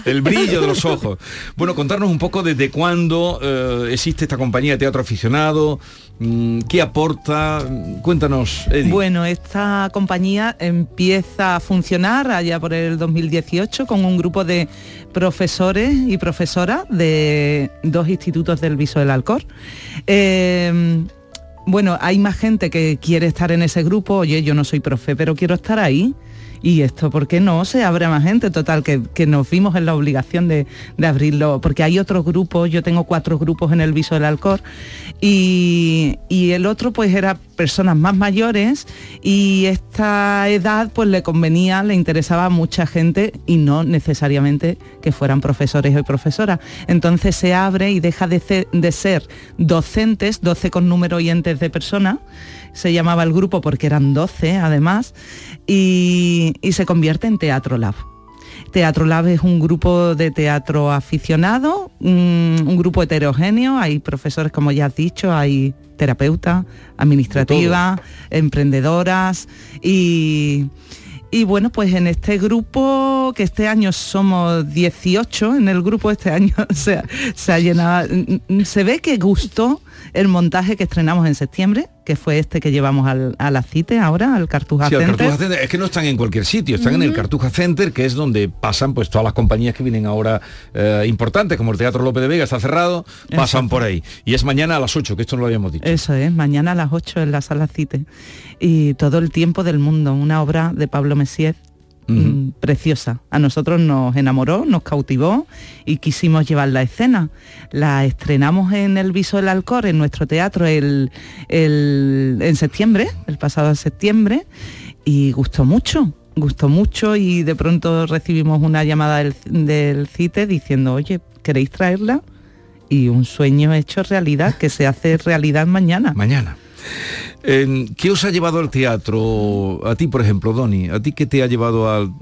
el, brillo de los ojos. Bueno, contarnos un poco desde cuándo eh, existe esta compañía de teatro aficionado, mm, qué aporta, cuéntanos, Eddie.
Bueno, esta compañía empieza a funcionar allá por el 2018 con un grupo de profesores y profesoras de dos institutos del Viso del Alcor. Eh, bueno, hay más gente que quiere estar en ese grupo, oye, yo no soy profe, pero quiero estar ahí. Y esto, ¿por qué no? Se abre más gente, total, que, que nos vimos en la obligación de, de abrirlo, porque hay otros grupos, yo tengo cuatro grupos en el Viso del Alcor, y, y el otro pues era personas más mayores y esta edad pues le convenía, le interesaba a mucha gente y no necesariamente que fueran profesores o profesoras. Entonces se abre y deja de, ce- de ser docentes, 12 con número y entes de personas, se llamaba el grupo porque eran 12 además, y, y se convierte en Teatro Lab. Teatro Lab es un grupo de teatro aficionado, un, un grupo heterogéneo, hay profesores como ya has dicho, hay terapeutas, administrativas, emprendedoras y, y bueno, pues en este grupo, que este año somos 18, en el grupo este año se, se ha llenado, mm, se ve que gustó el montaje que estrenamos en septiembre, que fue este que llevamos al, a la CITE ahora, al Cartuja
Sí. Cartuja Center, es que no están en cualquier sitio, están en el Cartuja Center, que es donde pasan pues todas las compañías que vienen ahora eh, importantes, como el Teatro López de Vega está cerrado, pasan por ahí. Y es mañana a las 8, que esto no lo habíamos dicho.
Eso es, mañana a las 8 en la sala CITE. Y todo el tiempo del mundo, una obra de Pablo Messier mm, preciosa. A nosotros nos enamoró, nos cautivó y quisimos llevarla a escena. La estrenamos en el Viso del Alcor, en nuestro teatro, el, el- en septiembre, el pasado septiembre, y gustó mucho. Gustó mucho y de pronto recibimos una llamada del, del CITE diciendo, oye, ¿queréis traerla? Y un sueño hecho realidad, que se hace realidad mañana.
Mañana. ¿Qué os ha llevado al teatro? A ti, por ejemplo, Doni, ¿a ti qué te ha llevado al,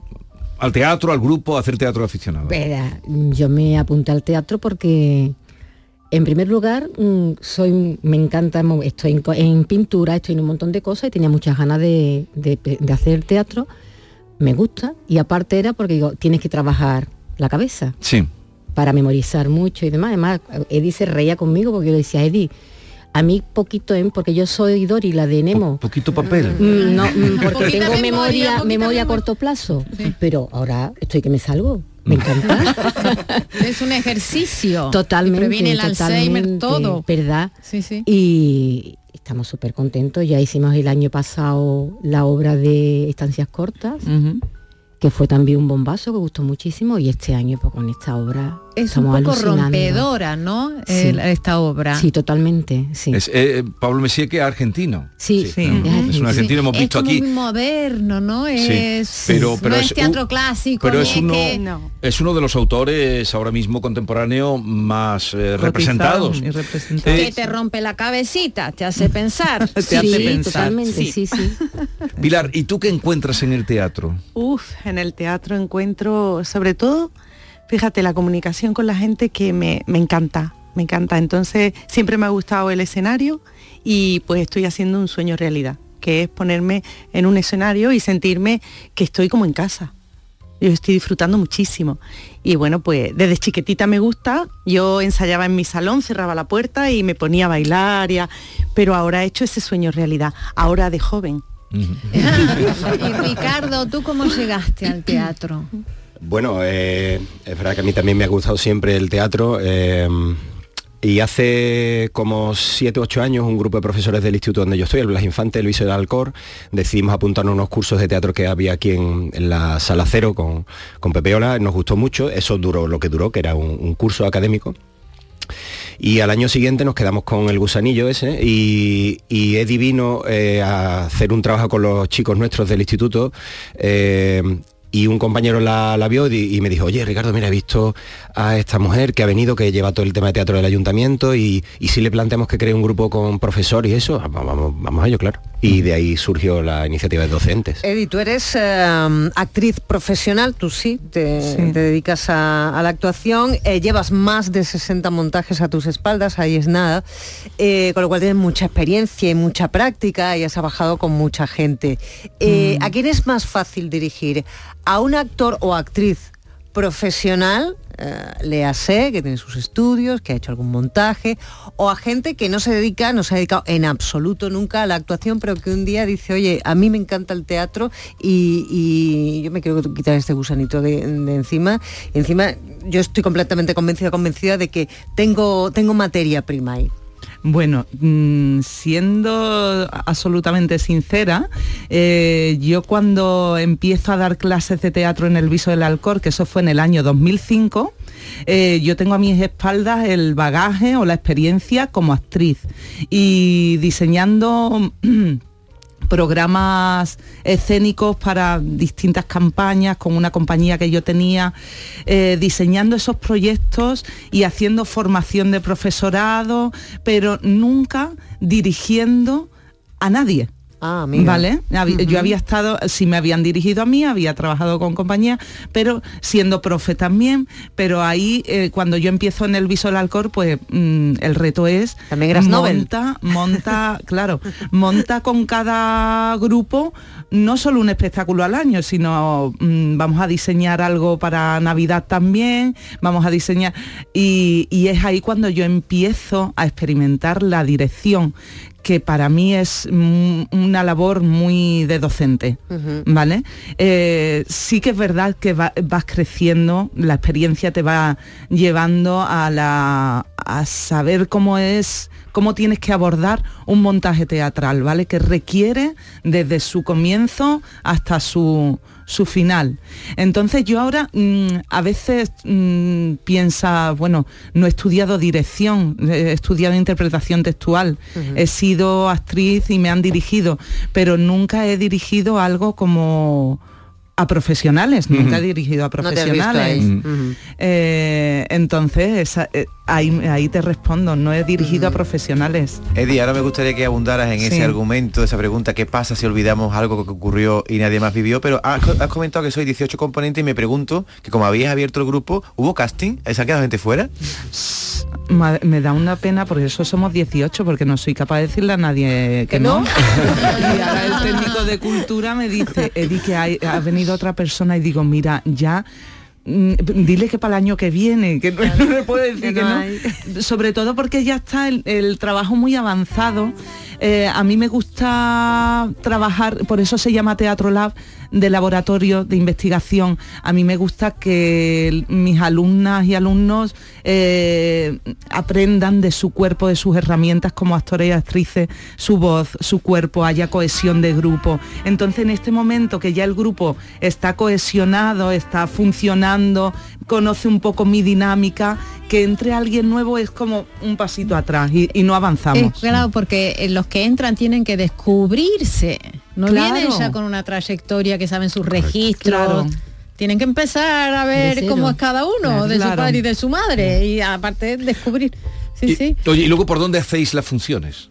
al teatro, al grupo, a hacer teatro aficionado?
Verá, yo me apunté al teatro porque, en primer lugar, mm, soy, me encanta, estoy en, pintura, estoy en un montón de cosas y tenía muchas ganas de, de pe- de hacer teatro. Me gusta y aparte era porque digo, tienes que trabajar la cabeza
Sí.
para memorizar mucho y demás. Además, Eddie se reía conmigo porque yo le decía, Eddie, a mí poquito, ¿eh? porque yo soy Dori, la de Nemo.
poquito papel.
Mm, No, mm, porque tengo
memoria,
memoria, a corto plazo. Pero ahora estoy que me salgo. Me encanta.
Es un ejercicio.
Totalmente.
Y previene el Alzheimer,
totalmente,
todo.
¿Verdad?
Sí, sí.
Y estamos súper contentos. Ya hicimos el año pasado la obra de Estancias Cortas, que fue también un bombazo, que gustó muchísimo. Y este año pues, con esta obra
Es un
estamos
poco
alucinando.
rompedora, ¿no?
Sí.
El- esta obra.
Sí, totalmente. Sí.
Es, eh, Pablo Messier que es argentino.
Sí,
Sí, ¿no? Es un argentino, hemos
es
visto
como
aquí.
muy moderno, ¿no?
Sí,
Es,
pero- pero
no
es
es teatro
un-
clásico,
pero
ni
es uno,
que-
es uno de los autores ahora mismo contemporáneo más eh, representados.
que te rompe la cabecita, te hace pensar.
Te hace Sí, pensar.
totalmente, sí, sí.
Pilar, ¿y tú qué encuentras en el teatro?
Uf, en el teatro encuentro sobre todo, fíjate, la comunicación con la gente que me, me encanta, me encanta. Entonces siempre me ha gustado el escenario y pues estoy haciendo un sueño realidad, que es ponerme en un escenario y sentirme que estoy como en casa. Yo estoy disfrutando muchísimo. Y bueno, pues desde chiquitita me gusta. Yo ensayaba en mi salón, cerraba la puerta y me ponía a bailar. y a- Pero ahora he hecho ese sueño realidad, ahora de joven.
y Ricardo, ¿tú cómo llegaste al teatro?
Bueno, eh, es verdad que a mí también me ha gustado siempre el teatro. eh, y hace como 7 o 8 años un grupo de profesores del instituto donde yo estoy, el Blas Infante, Luis del Alcor, decidimos apuntarnos a unos cursos de teatro que había aquí en, la Sala Cero con, con Pepe Ola. Nos gustó mucho, eso duró lo que duró, que era un, curso académico. Y al año siguiente nos quedamos con el gusanillo ese y, y Eddie vino eh, a hacer un trabajo con los chicos nuestros del instituto. eh, y un compañero la, la vio y, y me dijo, oye Ricardo, mira, he visto a esta mujer que ha venido, que lleva todo el tema de teatro del ayuntamiento y, y si le planteamos que cree un grupo con profesor y eso, ah, vamos, vamos a ello, claro. Y de ahí surgió la iniciativa de docentes.
Eddie, tú eres eh, actriz profesional, tú sí, te,
Sí.
te dedicas a, a la actuación, eh, llevas más de 60 montajes a tus espaldas, ahí es nada, eh, con lo cual tienes mucha experiencia y mucha práctica y has trabajado con mucha gente. Eh,
Mm.
¿A quién es más fácil dirigir? ¿A un actor o actriz profesional? eh, léase, que tiene sus estudios, que ha hecho algún montaje, o a gente que no se dedica, no se ha dedicado en absoluto nunca a la actuación, pero que un día dice, oye, a mí me encanta el teatro y, yo me quiero quitar este gusanito de, de encima. Y encima yo estoy completamente convencida, convencida de que tengo, tengo materia prima ahí.
Bueno, mm, siendo absolutamente sincera, eh, yo cuando empiezo a dar clases de teatro en el Viso del Alcor, que eso fue en el año 2005, eh, yo tengo a mis espaldas el bagaje o la experiencia como actriz. Y diseñando programas escénicos para distintas campañas con una compañía que yo tenía, eh, diseñando esos proyectos y haciendo formación de profesorado, pero nunca dirigiendo a nadie.
Ah, amiga.
¿Vale? Yo había estado, si me habían dirigido a mí, había trabajado con compañía, pero siendo profe también, pero ahí eh, cuando yo empiezo en el Visual Alcor, pues mm, el reto es
También eras Nobel.
monta, monta, claro, monta con cada grupo no solo un espectáculo al año, sino mm, vamos a diseñar algo para Navidad también, vamos a diseñar y, y es ahí cuando yo empiezo a experimentar la dirección que para mí es mm, una labor muy de docente, ¿vale? Eh, sí que es verdad que va- vas creciendo, la experiencia te va llevando a, la, a saber cómo es, cómo tienes que abordar un montaje teatral, ¿vale? Que requiere desde su comienzo hasta su, su final. Entonces yo ahora mm, a veces mm, piensa, bueno, no he estudiado dirección, he estudiado interpretación textual, he sido actriz y me han dirigido, pero nunca he dirigido algo como a profesionales, nunca he
Ujú.
dirigido a
No te has visto
profesionales. Eh, entonces, esa- eh, ahí, ahí te respondo, no he dirigido a profesionales.
Eddie, ahora me gustaría que abundaras en
Sí.
ese argumento, esa pregunta, ¿qué pasa si olvidamos algo que ocurrió y nadie más vivió? Pero has, has comentado que soy 18 componentes y me pregunto que como habías abierto el grupo, ¿hubo casting? ¿Se ha quedado gente fuera?
Me da una pena porque eso somos 18, porque no soy capaz de decirle a nadie que, no. y ahora el técnico de cultura me dice, Edi, que hay- ha venido otra persona y digo, mira, ya mm, dile que para el año que viene, que no, no le puedo decir
Que
que
no.
Sobre todo porque ya está el, el trabajo muy avanzado. Eh, a mí me gusta trabajar, por eso se llama Teatro Lab, de laboratorio de investigación. A mí me gusta que mis alumnas y alumnos eh, aprendan de su cuerpo, de sus herramientas como actores y actrices, su voz, su cuerpo, haya cohesión de grupo. Entonces en este momento que ya el grupo está cohesionado, está funcionando, conoce un poco mi dinámica, que entre alguien nuevo es como un pasito atrás y, y no avanzamos.
Es claro, porque eh, los que entran tienen que descubrirse. No
Claro.
vienen ya con una trayectoria que saben sus registros.
Claro.
Tienen que empezar a ver cómo es cada uno, de su padre y de su madre. Y aparte descubrir. Sí,
Y-
sí.
Oye, ¿y luego por dónde hacéis las funciones?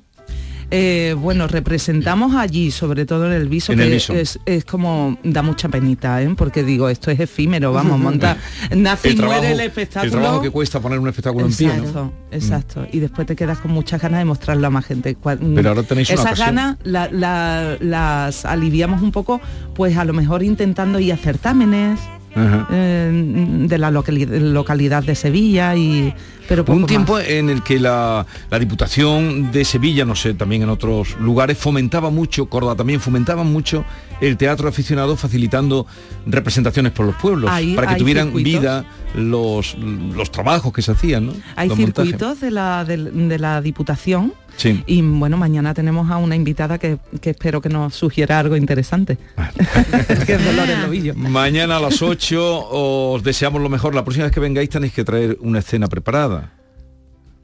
Eh, bueno, representamos allí, sobre todo en el viso,
En
que
el Viso.
Es, es como da mucha penita, ¿eh? porque digo, esto es efímero, vamos, monta, nace y muere el espectáculo.
el trabajo que cuesta poner un espectáculo en pie, ¿no?
Exacto, exacto. Y después te quedas con muchas ganas de mostrarlo a más gente. Cua-
Pero ahora tenéis
Esas ganas la- la- las aliviamos un poco, pues a lo mejor intentando ir a certámenes. Eh, de la locali- localidad de Sevilla y pero
un
más.
tiempo en el que la, la Diputación de Sevilla, no sé, también en otros lugares, fomentaba mucho, Córdoba también fomentaba mucho el teatro aficionado facilitando representaciones por los pueblos,
Hay-
para que tuvieran
circuitos.
vida los, los trabajos que se hacían, ¿no?
Hay
Los
circuitos de la, de la Diputación
Sí.
y bueno, mañana tenemos a una invitada que, que espero que nos sugiera algo interesante. que es Dolores Novillo.
Mañana a las 8 os deseamos lo mejor. La próxima vez que vengáis tenéis que traer una escena preparada.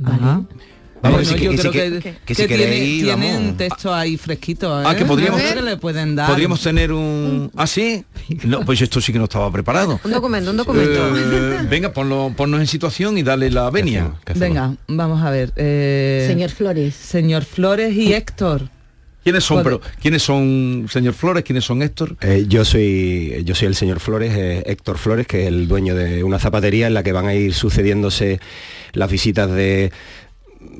Ajá.
Vamos,
Bueno,
que si-
yo
que si-
creo
que-
que,
que si
que
queréis,
tiene-
vamos.
tienen texto ahí fresquito, ¿eh?
Ah, que podríamos,
le pueden dar.
podríamos tener un... ¿Ah, sí? No, pues esto sí que no estaba preparado.
Un documento, un documento.
Eh, venga, ponlo, ponnos en situación y dale la venia.
Venga, vamos a ver. eh,
Señor Flores.
Señor Flores y Héctor.
¿Quiénes son, pero, ¿quiénes son, señor Flores? ¿Quiénes son Héctor?
Eh, yo soy yo soy el señor Flores, eh, Héctor Flores, que es el dueño de una zapatería en la que van a ir sucediéndose las visitas de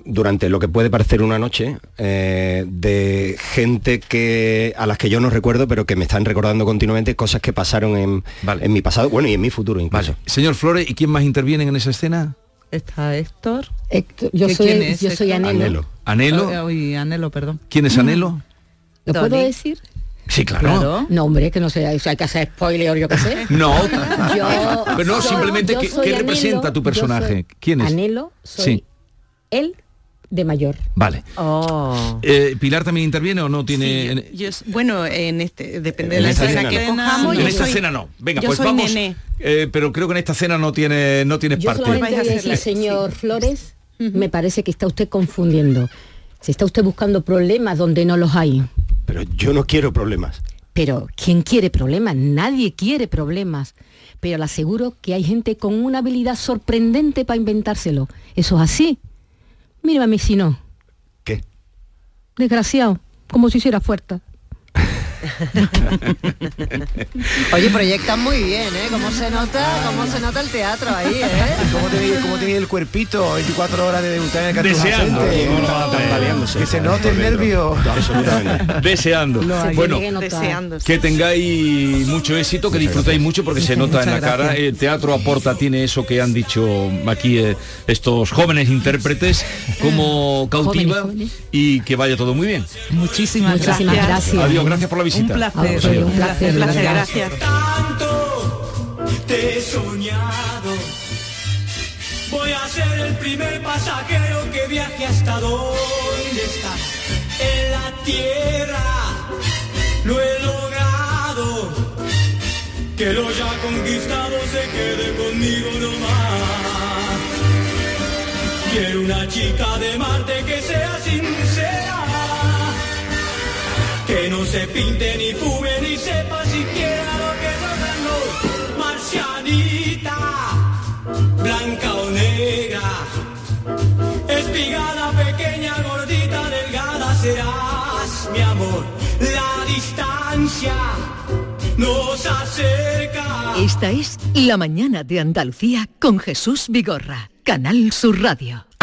durante lo que puede parecer una noche eh, de gente que a las que yo no recuerdo pero que me están recordando continuamente cosas que pasaron en, en mi pasado bueno y en mi futuro incluso
Señor Flores, ¿y quién más interviene en esa escena?
Está Héctor.
Héctor, yo
¿Qué-
soy-
quién es
yo soy
Héctor?
Anhelo.
Anhelo.
Eh, uy, Anhelo, perdón.
¿Quién es Anhelo?
¿Lo
Tony.
puedo decir?
Sí, claro.
No, hombre, que no sé, eso hay que hacer spoiler o yo qué sé.
No,
Yo
pero no,
soy-
simplemente
yo
¿qué, representa tu personaje?
soy
¿Quién es?
Anhelo, soy
Sí,
él de mayor.
vale.
Oh.
Eh, ¿Pilar también interviene o no tiene...?
Yo bueno, en este, depende
en
de la escena
escena
que
no.
cojamos.
En
yo
esta
soy-
escena no. Venga,
yo
pues
soy
vamos.
nené.
eh, pero creo que en esta escena no tiene no tienes
Yo
parte.
solamente voy a decir, señor Flores, me parece que está usted confundiendo. Si está usted buscando problemas donde no los hay.
pero yo no quiero problemas
Pero ¿quién quiere problemas? Nadie quiere problemas. Pero le aseguro que hay gente con una habilidad sorprendente para inventárselo. Eso es así. Mírame si no.
¿Qué?
Desgraciado, como si hiciera fuerza.
Oye, proyectan muy bien, ¿eh? ¿Cómo se nota, cómo se nota el teatro ahí, eh?
¿Cómo tenía, cómo el cuerpito 24 horas de debutar en el
Deseando.
Que se note el nervio.
Deseando. Bueno,
que
tengáis mucho éxito, que disfrutéis mucho porque se nota en la cara.
gracias.
El teatro aporta, tiene eso que han dicho aquí eh, estos jóvenes intérpretes, como cautiva
Jóvenes,
y que vaya todo muy bien.
Muchísimas,
Muchísimas gracias.
Adiós, gracias por la visita.
Un placer.
Un placer,
Un placer,
gracias.
gracias.
Te he soñado. Voy a ser el primer pasajero que viaje hasta donde estás. En la tierra lo he logrado. Que lo ya conquistado se quede conmigo nomás. Quiero una chica de Marte que sea sincera. Que no se pinte ni fume ni sepa siquiera lo que yo tengo. Marcianita, blanca o negra. Espigada, pequeña, gordita, delgada serás mi amor. La distancia nos acerca.
Esta es La mañana de Andalucía con Jesús Vigorra, Canal Sur Radio.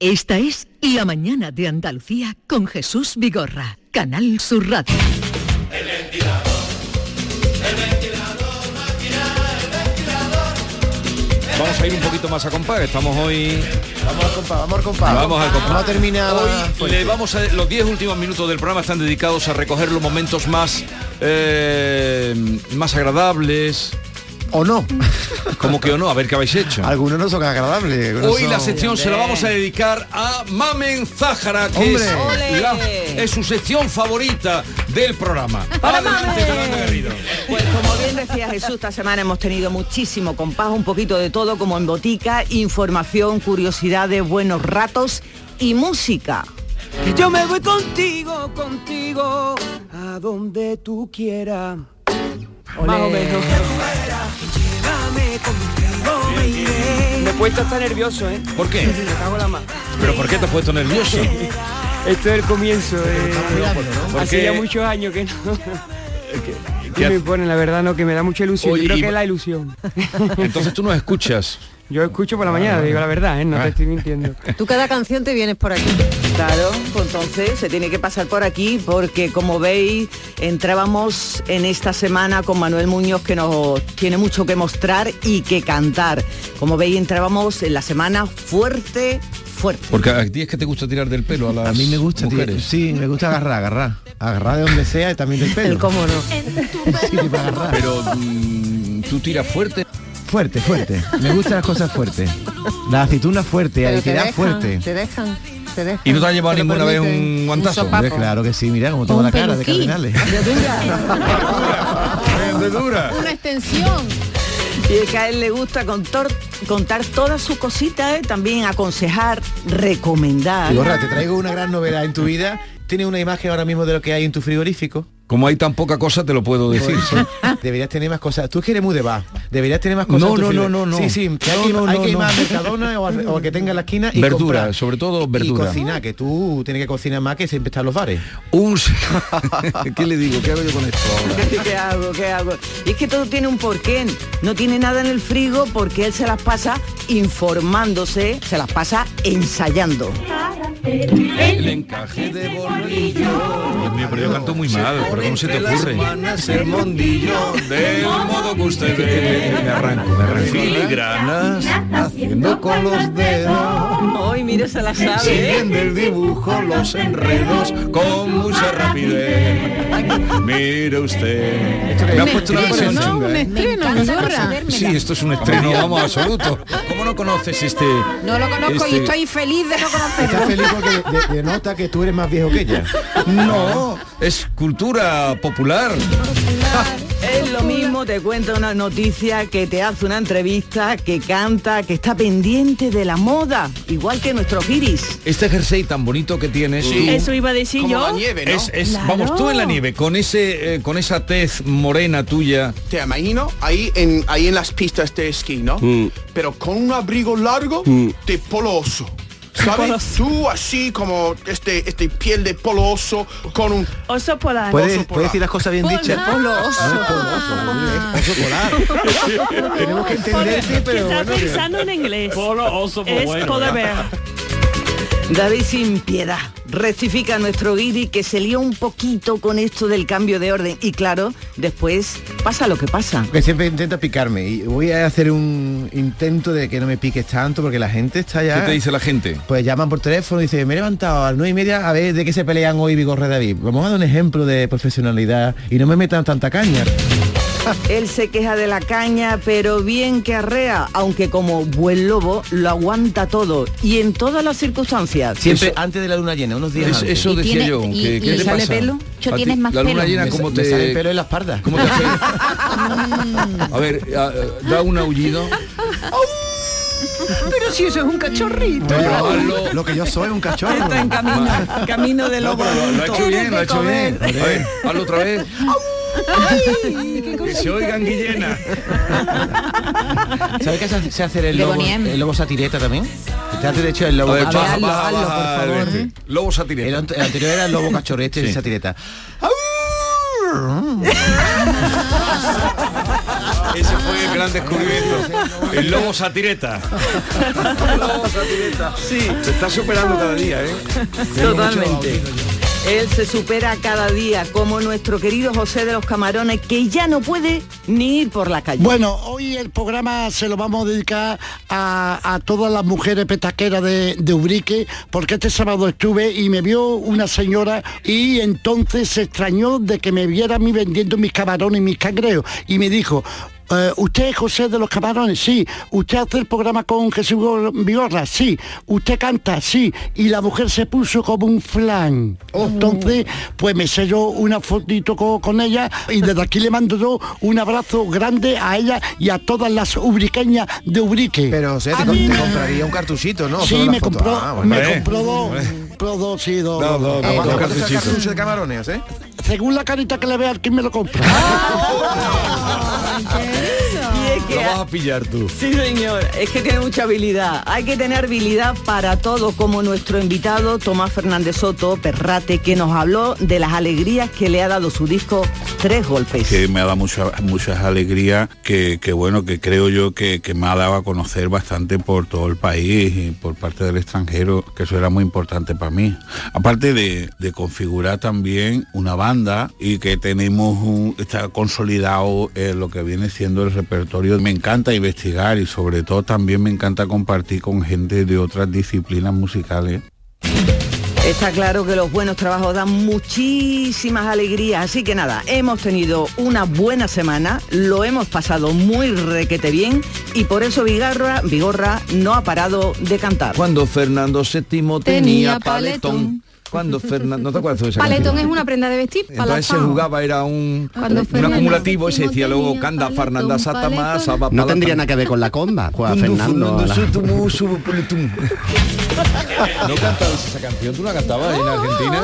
esta es La mañana de Andalucía con Jesús Vigorra, Canal Sur Radio.
Vamos a ir un poquito más a compás, estamos hoy...
Vamos al compás, vamos al compás.
Vamos al compás.
Vamos a terminar
Hoy le vamos a, los 10 últimos minutos del programa están dedicados a recoger los momentos más eh, más agradables.
O no.
Como que o no, a ver qué habéis hecho.
Algunos no son agradables.
Hoy la sección se la vamos a dedicar a Mamen Zájara, que
¡Hombre!
es, la- es su sección favorita del programa. Adelante, Fernando Garrido.
Pues como bien decía Jesús, esta semana hemos tenido muchísimo compás, un poquito de todo, como en botica, información, curiosidades, buenos ratos y música.
Yo me voy contigo, contigo, a donde tú quieras. Más o menos. Llévame contigo, baby. Me he puesto hasta nervioso, ¿eh?
¿Por qué?
Me cago en la mar.
¿Pero por qué te has puesto nervioso?
Esto es el comienzo. Eh,
¿Por
hace ya muchos años que no.
¿Qué
Que
ha-
me pone, la verdad, no, que me da mucha ilusión.
Oye,
Yo creo que es la ilusión.
Entonces tú no escuchas.
Yo escucho por la mañana, digo la verdad, ¿eh? no
Ah.
te estoy mintiendo.
Tú cada canción te vienes por aquí.
Claro, pues entonces se tiene que pasar por aquí porque como veis entrábamos en esta semana con Manuel Muñoz que nos tiene mucho que mostrar y que cantar. Como veis entrábamos en la semana fuerte, fuerte.
Porque a ti es que te gusta tirar del pelo a las
A mí me gusta, tío,
mujeres.
sí, me gusta agarrar, agarrar. Agarrar de donde sea y también del pelo.
El cómo no.
Sí, para agarrar.
Pero mm, tú tiras fuerte.
Fuerte, fuerte. Me gustan las cosas fuertes. La aceituna fuerte,
dejan,
fuerte.
te dejan, te dejan.
¿Y no te ha llevado
Te
ninguna vez un guantazo?
Hombre, claro que sí, mira cómo tengo
Un
la cara de
peluquín.
cardenales.
De dura.
Una extensión.
Y es que a él le gusta contar, contar todas sus cositas, ¿eh? también aconsejar, recomendar.
Y Borra, te traigo una gran novedad en tu vida. ¿Tienes una imagen ahora mismo de lo que hay en tu frigorífico?
Como hay tan poca cosa, te lo puedo decir.
Pues, Deberías tener más cosas. Tú es que eres muy de bar. Deberías tener más cosas.
No, no, no, no, no.
Sí, sí. que hay
No,
que,
no,
hay que ir
no.
más a Mercadona o, al- o al que tenga en la esquina y
verdura,
comprar.
sobre todo
Y
verdura.
cocinar, que tú tienes que cocinar más que siempre están los bares.
Un... ¿Qué le digo? ¿Qué hago yo con esto ahora?
¿Qué hago? ¿Qué hago? Y es que todo tiene un porqué. No tiene nada en el frigo porque él se las pasa informándose, se las pasa ensayando.
El encaje de bolillo. Dios mío, pero yo canto muy mal, ¿pero cómo se te ocurre? el mondillo del modo que usted ve. Me arranco, me arranco. Filigranas haciendo con los dedos.
Hoy mire, se la sabe. ¿eh?
Siguiendo el dibujo, los enredos con mucha rapidez. Mire usted. Me ha puesto una versión
¿no?
chunga,
Un
¿eh?
estreno, Vigorra.
Sí, esto es un estreno, vamos, absoluto. ¿Cómo no conoces este?
No lo conozco y
este-
estoy feliz de no
Estás de- denota que tú eres más viejo que ella.
No, es cultura popular.
Es lo mismo, te cuenta una noticia, que te hace una entrevista, que canta, que está pendiente de la moda, igual que nuestro Iris.
Este jersey tan bonito que tienes. tú-
Eso iba a decir
Como
yo.
la nieve, ¿no?
Es, es-
Claro.
vamos tú en la nieve con ese eh, con esa tez morena tuya.
Te imagino ahí en, ahí en las pistas de esquí, ¿no? Pero con un abrigo largo de polo oso. ¿Sabes? Tú así como este, este piel de polo oso con un...
Oso polar.
¿Puedes,
Oso
puedes decir las cosas bien dichas?
Polo oso.
Oso polar. Tenemos que entenderte,
que
pero
está
bueno, que-
pensando en inglés. es polar bear.
David sin piedad. Rectifica a nuestro guiri que se lió un poquito con esto del cambio de orden. Y claro, después pasa lo que pasa.
que siempre intenta picarme y voy a hacer un intento de que no me piques tanto porque la gente está ya
¿Qué te dice la gente?
pues llaman por teléfono y dice me he levantado a las nueve y media a ver de qué se pelean hoy Vigorre David vamos a dar un ejemplo de profesionalidad y no me metan tanta caña
Él se queja de la caña, pero bien que arrea, aunque como buen lobo lo aguanta todo y en todas las circunstancias.
siempre
Eso-
antes de la luna llena unos días
Es-
antes
eso
¿Y
decía
tiene-
yo.
y-
¿Qué,
y
qué te
sale
pasa?
pelo? Yo
ti,
tienes más
La luna
pelo.
llena,
me,
¿cómo
me sale
te,
el pelo en la espalda
cómo te afecta? A ver, a- da un aullido.
Pero si eso es un cachorrito.
Lo que yo soy un cachorro
Está en camino, camino de
No,
lobo.
lo, lo ha hecho bien, lo ha hecho bien. A ver, hazlo otra vez. Que se oigan Guillena.
¿sabes qué se se hace el lobo, el lobo satireta también? Este de hecho el lobo
ver, baja,
hazlo,
baja,
hazlo, por
baja el
favor.
este. Lobo
el,
satireta.
ant- el anterior era el lobo cachorro este
Sí.
es satireta
Ese fue el gran descubrimiento. El lobo satireta. El lobo satireta. Sí. Se está superando cada día, ¿eh?
Totalmente. Él se supera cada día, como nuestro querido José de los Camarones, que ya no puede ni ir por la calle.
Bueno, hoy el programa se lo vamos a dedicar a, todas las mujeres petaqueras de, de Ubrique, porque este sábado estuve y me vio una señora y entonces se extrañó de que me viera a mí vendiendo mis camarones y mis cangrejos y me dijo, eh, ¿usted es José de los Camarones? Sí. ¿Usted hace el programa con Jesús Vigorra? Sí. ¿Usted canta? Sí. Y la mujer se puso como un flan. Entonces, pues me selló una fotito co- con, ella y desde aquí le mando yo un abrazo grande a ella y a todas las ubriqueñas de Ubrique.
pero o sea, te, com- te compraría un cartuchito ¿no?
Sí, me compró,
Ah, bueno.
me
Eh,
compró dos,
eh.
dos, sí, dos.
Dos, dos,
Eh,
dos,
¿Cuánto
dos
cuesta el
cartuchitos.
cartucho de camarones, eh?
Según la carita que le vea, ¿quién me lo compra?
Que
Lo vas a pillar tú.
Sí, señor, es que tiene mucha habilidad. Hay que tener habilidad para todo, como nuestro invitado Tomás Fernández Soto, Perrate, que nos habló de las alegrías que le ha dado su disco Tres Golpes.
que me ha dado mucha- muchas alegrías, que, que bueno, que creo yo que, que me ha dado a conocer bastante por todo el país y por parte del extranjero, que eso era muy importante para mí. Aparte de, de configurar también una banda y que tenemos un, está consolidado eh, lo que viene siendo el repertorio pero me encanta investigar y sobre todo también me encanta compartir con gente de otras disciplinas musicales.
Está claro que los buenos trabajos dan muchísimas alegrías, así que nada, hemos tenido una buena semana, lo hemos pasado muy requete bien y por eso Vigorra, Vigorra no ha parado de cantar.
Cuando Fernando VII tenía,
Tenía
paletón.
paletón.
Cuando Fernando... ¿No te acuerdas de esa
Paletón
canción?
es una prenda de vestir.
Entonces se jugaba, era un,
Cuando
un acumulativo y se decía luego Canda Fernanda Satama. Saba
No tendría nada que ver con la comba, Juan Fernando.
¿No cantabas esa canción? ¿Tú la cantabas en Argentina?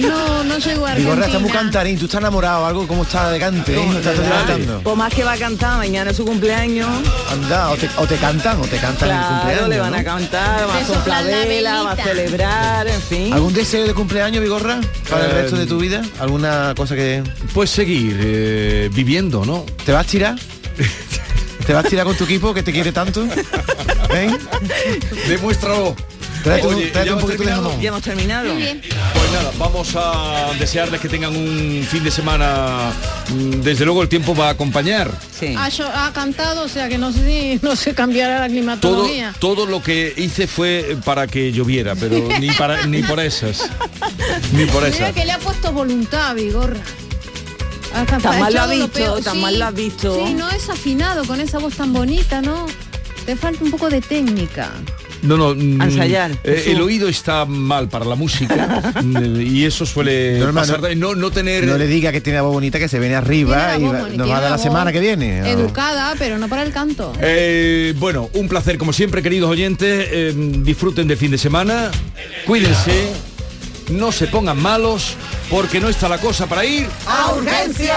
No, no llegó a
Vigorra, está muy cantarín, tú estás enamorado, algo como está de cante, ¿eh? Está todo el día cantando.
Por más que va a cantar, mañana es su cumpleaños.
Anda, o te, o te cantan, o te cantan el
Claro,
cumpleaños.
le van
¿no?
a cantar, va a soplar vela, va a celebrar, en fin.
¿Algún deseo de cumpleaños, Vigorra? Para el
Eh,
resto de tu vida? ¿Alguna cosa que...
Pues seguir eh, viviendo, ¿no?
¿Te vas a tirar? ¿Te vas a tirar con tu equipo que te quiere tanto? ¿Eh?
Demuéstralo.
Tráete un-
Oye,
tráete
¿ya
un
hemos
poquito de
terminado?
jamón.
Ya hemos terminado.
Pues nada, vamos a desearles que tengan un fin de semana. mm, Desde luego el tiempo va a acompañar.
Sí.
Ha, cantado, o sea que no sé si no se cambiará la
Todo,
climatología.
todo lo que hice fue para que lloviera, pero ni para ni por esas. Ni por
Mira
esas.
que le ha puesto voluntad, Vigorra. Hasta
Tan mal lo visto, tan
Sí,
mal lo has visto.
Sí, no es afinado con esa voz tan bonita, ¿no? Te falta un poco de técnica.
No, no. mm,
ensayar.
eh, el oído está mal para la música mm, y eso suele
Norma,
pasar.
no-
No, no tener.
No le diga que tiene la voz bonita, que se viene arriba y va- nos va a dar la semana que viene. ¿no?
Educada, pero no para el canto.
Eh, bueno, un placer como siempre, queridos oyentes. eh, disfruten del fin de semana. Cuídense. No se pongan malos porque no está la cosa para ir.
¡A urgencia!